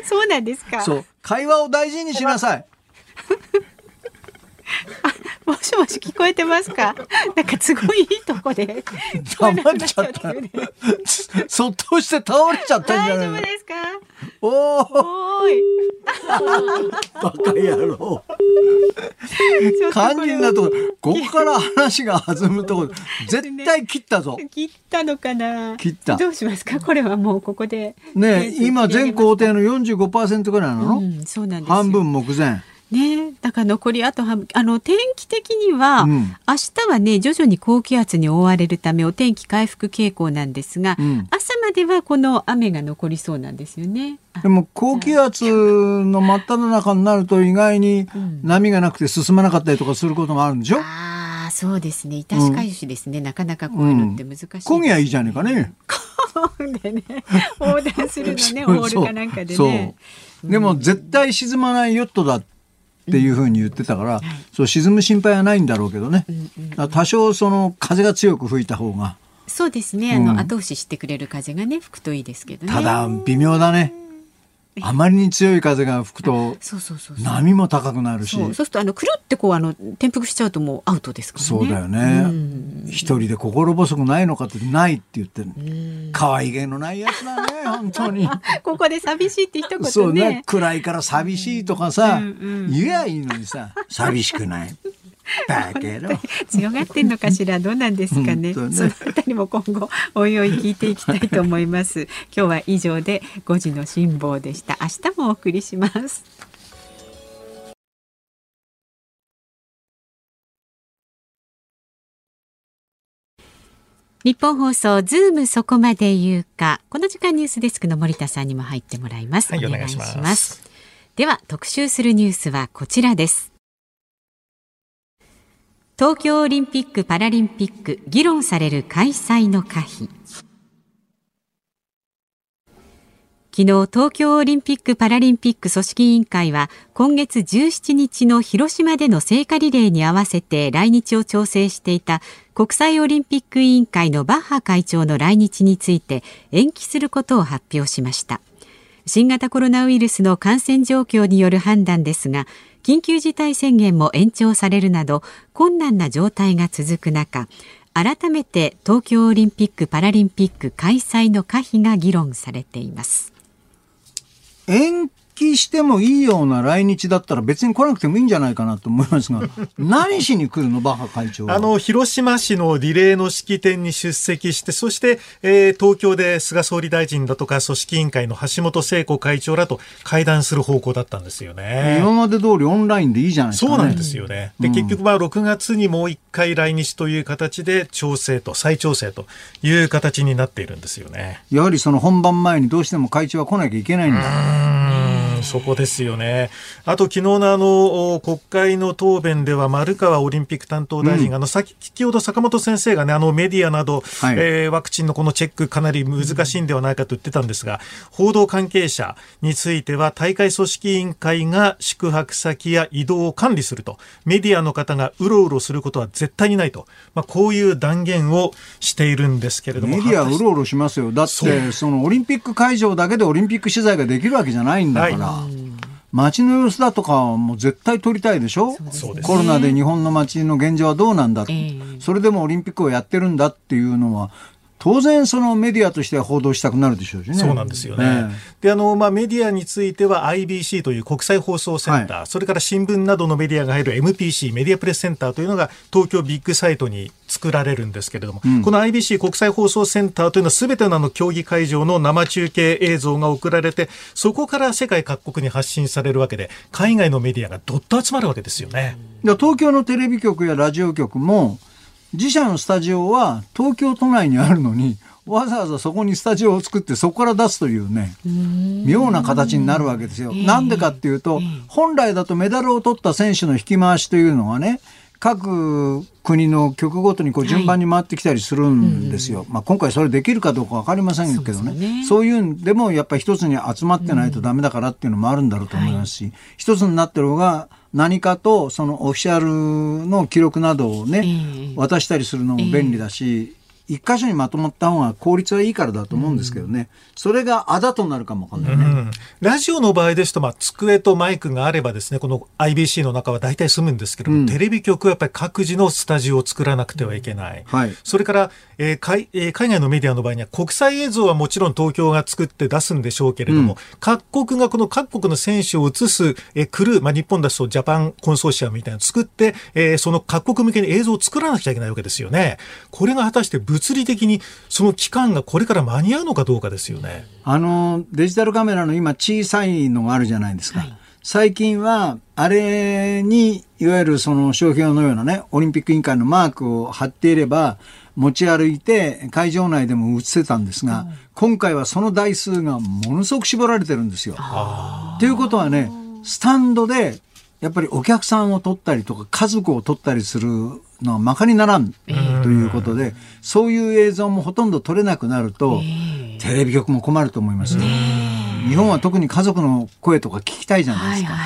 そうなんですか？そう。会話を大事にしなさい。もしもし聞こえてますか？なんかすごいいいとこで。黙っちゃった。そっとして倒れちゃったじゃない。大丈夫ですか？おお。い。バカ野郎。肝心なとこここから話が弾むところ、絶対切ったぞ。切ったのかな？切った。どうしますか？これはもうここで。ね今全工程の45%ぐらいなの？うん、そうなんです半分目前。ね、だから残りあとあの天気的には、うん、明日はね徐々に高気圧に覆われるためお天気回復傾向なんですが、うん、朝まではこの雨が残りそうなんですよね。でも高気圧の真っ只中になると意外に波がなくて進まなかったりとかすることもあるんでしょ、うん、ああそうですね。致し返しですね、なかなかこういうのって難しい、ね、焦げはいいじゃねえかね。でね横断するのね オールかなんかでね。でも絶対沈まないヨットだっていうふうに言ってたから、うん。はい、そう沈む心配はないんだろうけどね、うんうん、多少その風が強く吹いた方がそうですね。あの、後押ししてくれる風がね吹くといいですけどね。ただ微妙だね あまりに強い風が吹くと波も高くなるし。そう。するとあのくるってこうあの転覆しちゃうともうアウトですからね。そうだよね。一人で心細くないのかってないって言ってる可愛げのないやつだね 本当に。ここで寂しいって一言ね。そうね。暗いから寂しいとかさ、うんうん、言えばいいのにさ寂しくないだけど。強がってんのかしらどうなんですかね。ね、そのあたりも今後おいおい聞いていきたいと思います。今日は以上で5時の辛抱でした。明日もお送りします。日本放送ズームそこまで言うか。この時間ニュースデスクの森田さんにも入ってもらいます、はい、お願いします。では特集するニュースはこちらです東京オリンピック・パラリンピック議論される開催の可否。昨日東京オリンピック・パラリンピック組織委員会は今月17日の広島での聖火リレーに合わせて来日を調整していた国際オリンピック委員会のバッハ会長の来日について延期することを発表しました。新型コロナウイルスの感染状況による判断ですが緊急事態宣言も延長されるなど困難な状態が続く中改めて東京オリンピック・パラリンピック開催の可否が議論されています。延期してもいいような来日だったら別に来なくてもいいんじゃないかなと思いますが、何しに来るの、バッハ会長あの、広島市のリレーの式典に出席して、そして、えー、東京で菅総理大臣だとか組織委員会の橋本聖子会長らと会談する方向だったんですよね。今まで通りオンラインでいいじゃないですか、ね、そうなんですよね。で、結局、まあ、6月にもう一回来日という形で調整と、再調整という形になっているんですよね。やはりその本番前にどうしても会長は来なきゃいけないんだ。そこですよね。あと昨日のあの国会の答弁では丸川オリンピック担当大臣が、うん、あの先ほど坂本先生がねあのメディアなど、はい、えー、ワクチンのこのチェックかなり難しいんではないかと言ってたんですが、報道関係者については大会組織委員会が宿泊先や移動を管理するとメディアの方がうろうろすることは絶対にないと、まあ、こういう断言をしているんですけれどもメディアうろうろしますよだってそのオリンピック会場だけでオリンピック取材ができるわけじゃないんだから。はい街の様子だとかも絶対撮りたいでしょ、ね、コロナで日本の街の現状はどうなんだ、えー、それでもオリンピックをやってるんだっていうのは当然そのメディアとしては報道したくなるでしょうしね。そうなんですよね。ねで、あの、まあ、メディアについては IBC という国際放送センター、はい、それから新聞などのメディアが入る MPC、メディアプレスセンターというのが東京ビッグサイトに作られるんですけれども、うん、この IBC 国際放送センターというのはすべてのあの競技会場の生中継映像が送られて、そこから世界各国に発信されるわけで、海外のメディアがどっと集まるわけですよね。東京のテレビ局やラジオ局も、自社のスタジオは東京都内にあるのに、わざわざそこにスタジオを作ってそこから出すというね妙な形になるわけですよ。なんでかっていうと本来だとメダルを取った選手の引き回しというのはね各国の曲ごとにこう順番に回ってきたりするんですよ。はいまあ、今回それできるかどうか分かりませんけどね、ね、そういうんでもやっぱり一つに集まってないとダメだからっていうのもあるんだろうと思いますし、うんはい、一つになってる方が何かとそのオフィシャルの記録などをね、渡したりするのも便利だし、一箇所にまとまった方が効率はいいからだと思うんですけどね、うん、それがあだとなるかもわかんないね、うん、ラジオの場合ですと、まあ、机とマイクがあればですねこの IBC の中は大体済むんですけども、うん、テレビ局はやっぱり各自のスタジオを作らなくてはいけない、はい、それから、えー海えー、海外のメディアの場合には国際映像はもちろん東京が作って出すんでしょうけれども、各国がこの各国の選手を映す、えー、クルー、まあ、日本だとジャパンコンソーシアムみたいなのを作って、えー、その各国向けに映像を作らなくちゃいけないわけですよね。これが果たして物理的にその期間がこれから間に合うのかどうかですよね。あのデジタルカメラの今小さいのがあるじゃないですか。はい最近は、あれに、いわゆるその商標のようなね、オリンピック委員会のマークを貼っていれば、持ち歩いて会場内でも映せたんですが、うん、今回はその台数がものすごく絞られてるんですよ。ということはね、スタンドでやっぱりお客さんを取ったりとか家族を取ったりするのはまかにならんということで、そういう映像もほとんど撮れなくなると、テレビ局も困ると思いますよ。日本は特に家族の声とか聞きたいじゃないですか。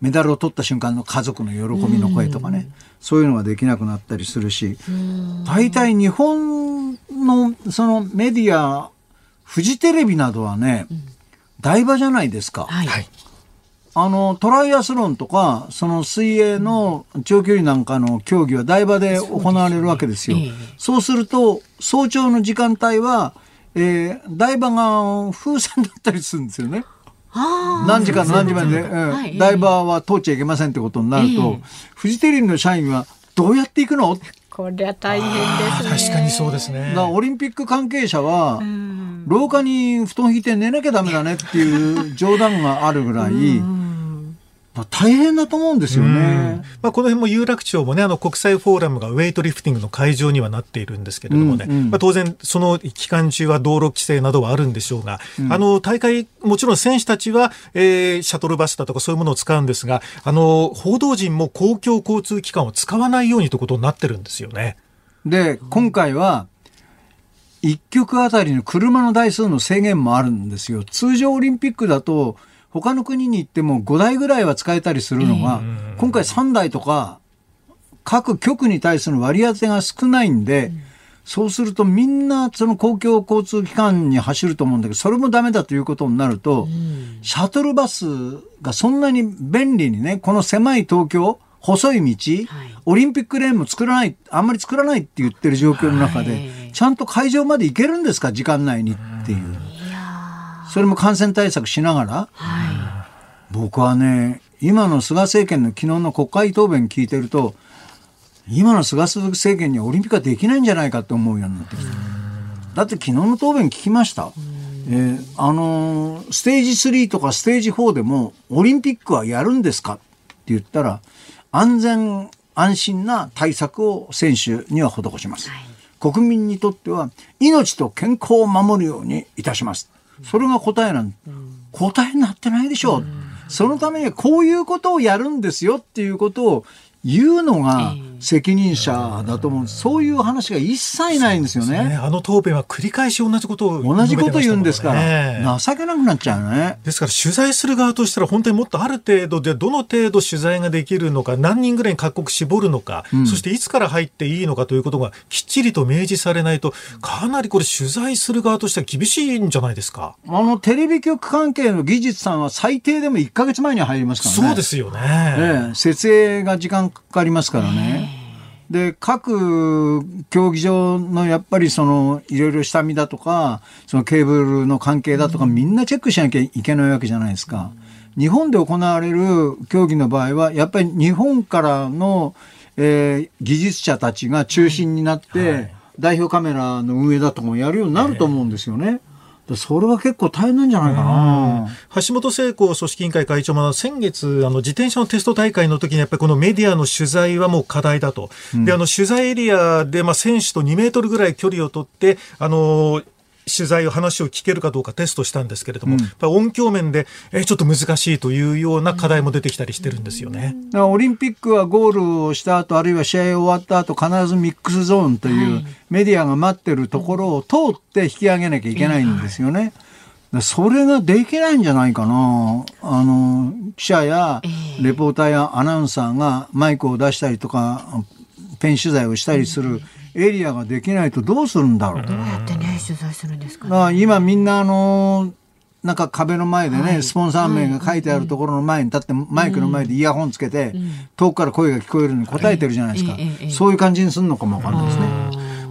メダルを取った瞬間の家族の喜びの声とかね、そういうのができなくなったりするし、大体日本のそのメディア、フジテレビなどはね、台場じゃないですか。はい、あの、トライアスロンとか、その水泳の長距離なんかの競技は台場で行われるわけですよ。そうすると、早朝の時間帯は、えー、台場が封鎖だったりするんですよね。何時から何時まで、うん、ダイバーは通っちゃいけませんってことになると、フジテレビの社員はどうやって行くの？こりゃ大変ですね。確かにそうですね。オリンピック関係者は、廊下に布団引いて寝なきゃダメだねっていう冗談があるぐらい、大変だと思うんですよね。まあ、この辺も有楽町もね、あの国際フォーラムがウェイトリフティングの会場にはなっているんですけれどもね、うんうん、まあ、当然その期間中は道路規制などはあるんでしょうが、うん、あの大会、もちろん選手たちは、えー、シャトルバスだとかそういうものを使うんですが、あの報道陣も公共交通機関を使わないようにということになってるんですよね。で、今回は、1曲あたりの車の台数の制限もあるんですよ。通常オリンピックだと、他の国に行っても5台ぐらいは使えたりするのが、今回3台とか、各局に対する割り当てが少ないんで、そうするとみんなその公共交通機関に走ると思うんだけど、それもダメだということになると、シャトルバスがそんなに便利にね、この狭い東京、細い道、オリンピックレーンも作らない、あんまり作らないって言ってる状況の中で、ちゃんと会場まで行けるんですか、時間内にっていう。それも感染対策しながら、はい、僕はね今の菅政権の昨日の国会答弁聞いてると今の菅政権にはオリンピックはできないんじゃないかと思うようになってきた。だって昨日の答弁聞きました。えー、あのー、ステージ3とかステージ4でもオリンピックはやるんですかって言ったら安全安心な対策を選手には施します。はい、国民にとっては命と健康を守るようにいたします。それが答えなん、答えになってないでしょ。う。そのためにはこういうことをやるんですよっていうことを言うのが責任者だと思う、そういう話が一切ないんですよね。ねあの答弁は繰り返し同じことを、同じこと言うんですから、情けなくなっちゃうね。ですから取材する側としたら本当にもっとある程度でどの程度取材ができるのか、何人ぐらいに各国絞るのか、うん、そしていつから入っていいのかということがきっちりと明示されないと、かなりこれ取材する側としては厳しいんじゃないですか。あのテレビ局関係の技術さんは最低でも1か月前に入りますからね。そうですよね。ね設営が時間かかりますからね。で各競技場のやっぱりそのいろいろ下見だとかそのケーブルの関係だとか、みんなチェックしなきゃいけないわけじゃないですか。日本で行われる競技の場合はやっぱり日本からの、えー、技術者たちが中心になって、代表カメラの運営だとかもやるようになると思うんですよね。それは結構大変なんじゃないかな。橋本聖子組織委員会会長も先月、あの自転車のテスト大会の時にやっぱりこのメディアの取材はもう課題だと。うん、で、あの取材エリアでまあ選手と2メートルぐらい距離を取って、あの取材を話を聞けるかどうかテストしたんですけれども、うん、音響面で、えちょっと難しいというような課題も出てきたりしてるんですよね。オリンピックはゴールをした後あるいは試合終わった後必ずミックスゾーンというメディアが待ってるところを通って引き上げなきゃいけないんですよね。それができないんじゃないかな。あの、記者やレポーターやアナウンサーがマイクを出したりとか、ペン取材をしたりする。エリアができないとどうするんだろう。どうやってね取材するんですか、ね、今みんなあのなんか壁の前でね、はい、スポンサー名が書いてあるところの前に立って、マイクの前でイヤホンつけて、遠くから声が聞こえるのに答えてるじゃないですか。そういう感じにするのかもわかんないですね。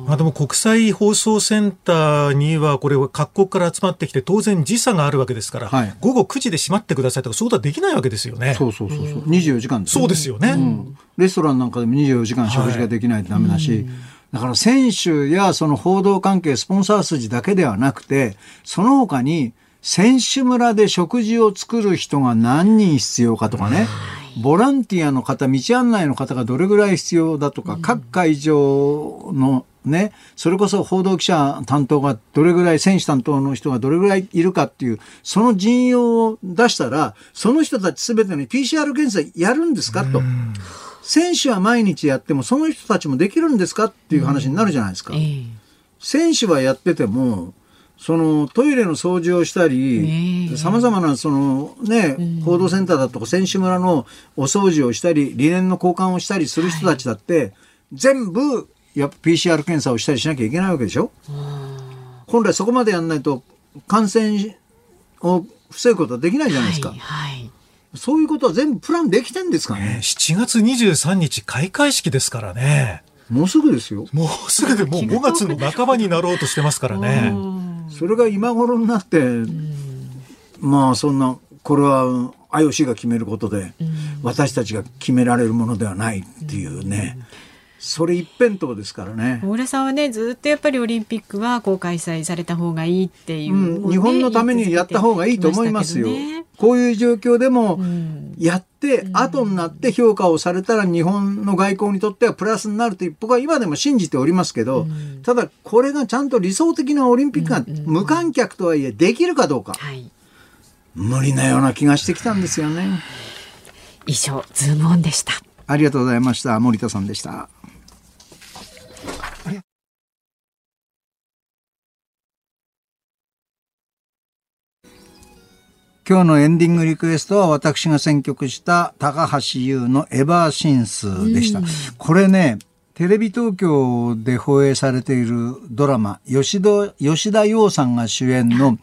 まあ、でも国際放送センターにはこれは各国から集まってきて当然時差があるわけですから、はい、午後9時で閉まってくださいとかそういうことはできないわけですよね。そうそうそうそう。24時間です、ね、そうですよね、うん、レストランなんかでも24時間食事ができないとダメだし、はいだから選手やその報道関係、スポンサー筋だけではなくて、その他に選手村で食事を作る人が何人必要かとかね、ボランティアの方、道案内の方がどれぐらい必要だとか、各会場のね、それこそ報道記者担当がどれぐらい、選手担当の人がどれぐらいいるかっていう、その陣容を出したら、その人たち全てに PCR 検査やるんですかと。選手は毎日やっても、その人たちもできるんですかっていう話になるじゃないですか。選手はやってても、そのトイレの掃除をしたり、さまざまなそのね、報道センターだとか選手村のお掃除をしたり、理念の交換をしたりする人たちだって、全部やっぱ PCR 検査をしたりしなきゃいけないわけでしょ。本来そこまでやんないと感染を防ぐことはできないじゃないですか。はい、はいそういうことは全部プランできてんですかね。7月23日開会式ですからね。もうすぐですよ。もうすぐでもう5月の半ばになろうとしてますからね。それが今頃になって、まあそんな、これは IOC が決めることで、私たちが決められるものではないっていうね。それ一辺倒ですからね。小倉さんはねずっとやっぱりオリンピックはこう開催された方がいいっていう、うん、日本のためにやった方がいいと思いますよ。こういう状況でもやって、後になって評価をされたら日本の外交にとってはプラスになると僕は今でも信じておりますけど、ただこれがちゃんと理想的なオリンピックが無観客とはいえできるかどうか、無理なような気がしてきたんですよね。以上ズームオンでした。ありがとうございました。森田さんでした。今日のエンディングリクエストは私が選曲した高橋優のエバーシンスでした。これね、テレビ東京で放映されているドラマ、吉田吉田洋さんが主演の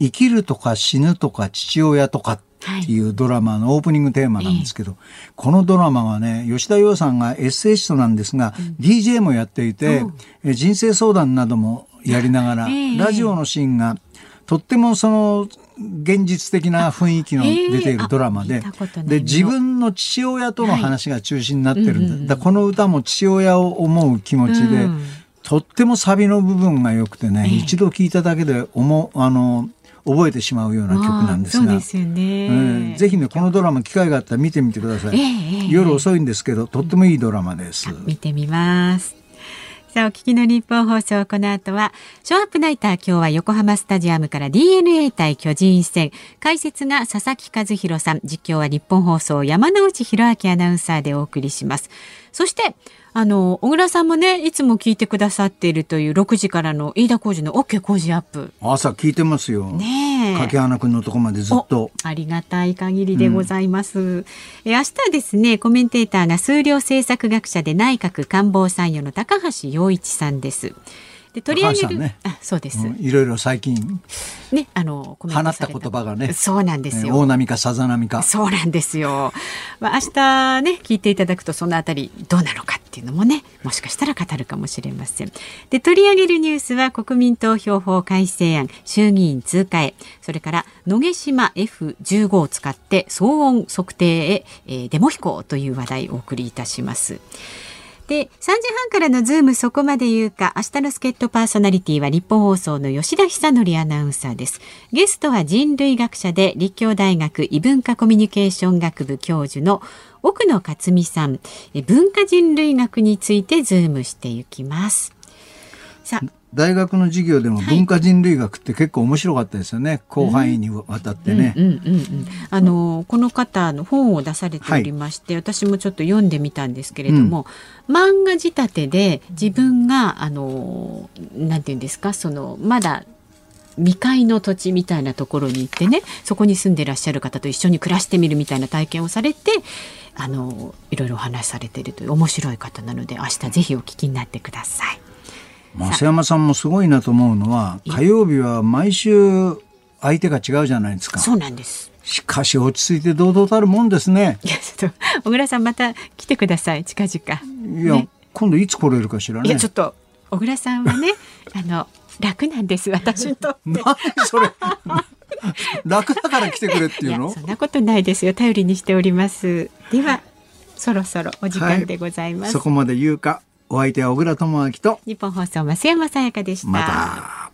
生きるとか死ぬとか父親とかっていうドラマのオープニングテーマなんですけど、このドラマはね、吉田洋さんがエッセイストなんですが、DJ もやっていて、人生相談などもやりながら、ラジオのシーンがとってもその現実的な雰囲気の出ているドラマで、えー、で自分の父親との話が中心になってるんだ。はい、だこの歌も父親を思う気持ちで、うん、とってもサビの部分が良くてね、えー、一度聞いただけで思あの覚えてしまうような曲なんですが、すね、えー、ぜひねこのドラマ機会があったら見てみてください、えー、夜遅いんですけどとってもいいドラマです、見てみますさあ、お聞きの日本放送、この後は、ショーアップナイター、今日は横浜スタジアムから DNA 対巨人戦。解説が佐々木和弘さん、実況は日本放送、山内博明アナウンサーでお送りします。そして、あの小倉さんもねいつも聞いてくださっているという6時からの飯田浩二の OK 工事アップ。朝聞いてますよ。ね柿花君のとこまでずっと。ありがたい限りでございます、うん、え明日ですねコメンテーターが数量政策学者で内閣官房参与の高橋洋一さんですで取り上げる、ね、あそうです、うん、いろいろ最近ねあの放った言葉がね。そうなんですよ、大波かさざ波か。そうなんですよ、まあ、明日ね聞いていただくとそのあたりどうなのかっていうのもねもしかしたら語るかもしれません。で取り上げるニュースは国民投票法改正案衆議院通過へ。それから野毛島 F15 を使って騒音測定へ、えー、デモ飛行という話題をお送りいたしますで3時半からのズームそこまで言うか明日の助っ人パーソナリティはニッポン放送の吉田尚記アナウンサーです。ゲストは人類学者で立教大学異文化コミュニケーション学部教授の奥野克巳さん。文化人類学についてズームしていきます。さあ大学の授業でも文化人類学って結構面白かったですよね、はい、広範囲にわたってね。あのこの方の本を出されておりまして、はい、私もちょっと読んでみたんですけれども、うん、漫画仕立てで自分があのなんていうんですかそのまだ未開の土地みたいなところに行ってねそこに住んでいらっしゃる方と一緒に暮らしてみるみたいな体験をされてあのいろいろお話しされているという面白い方なので明日ぜひお聞きになってください。増山さんもすごいなと思うのは火曜日は毎週相手が違うじゃないですか。そうなんです。しかし落ち着いて堂々たるもんですね。いやちょっと小倉さんまた来てください近々。いや、ね、今度いつ来れるかしらね。いやちょっと小倉さんはね あの楽なんです私にとって。何それ。楽だから来てくれっていうの？そんなことないですよ頼りにしておりますではそろそろお時間でございます、はい、そこまで言うかお相手は小倉智明と日本放送増山さやかでした。また。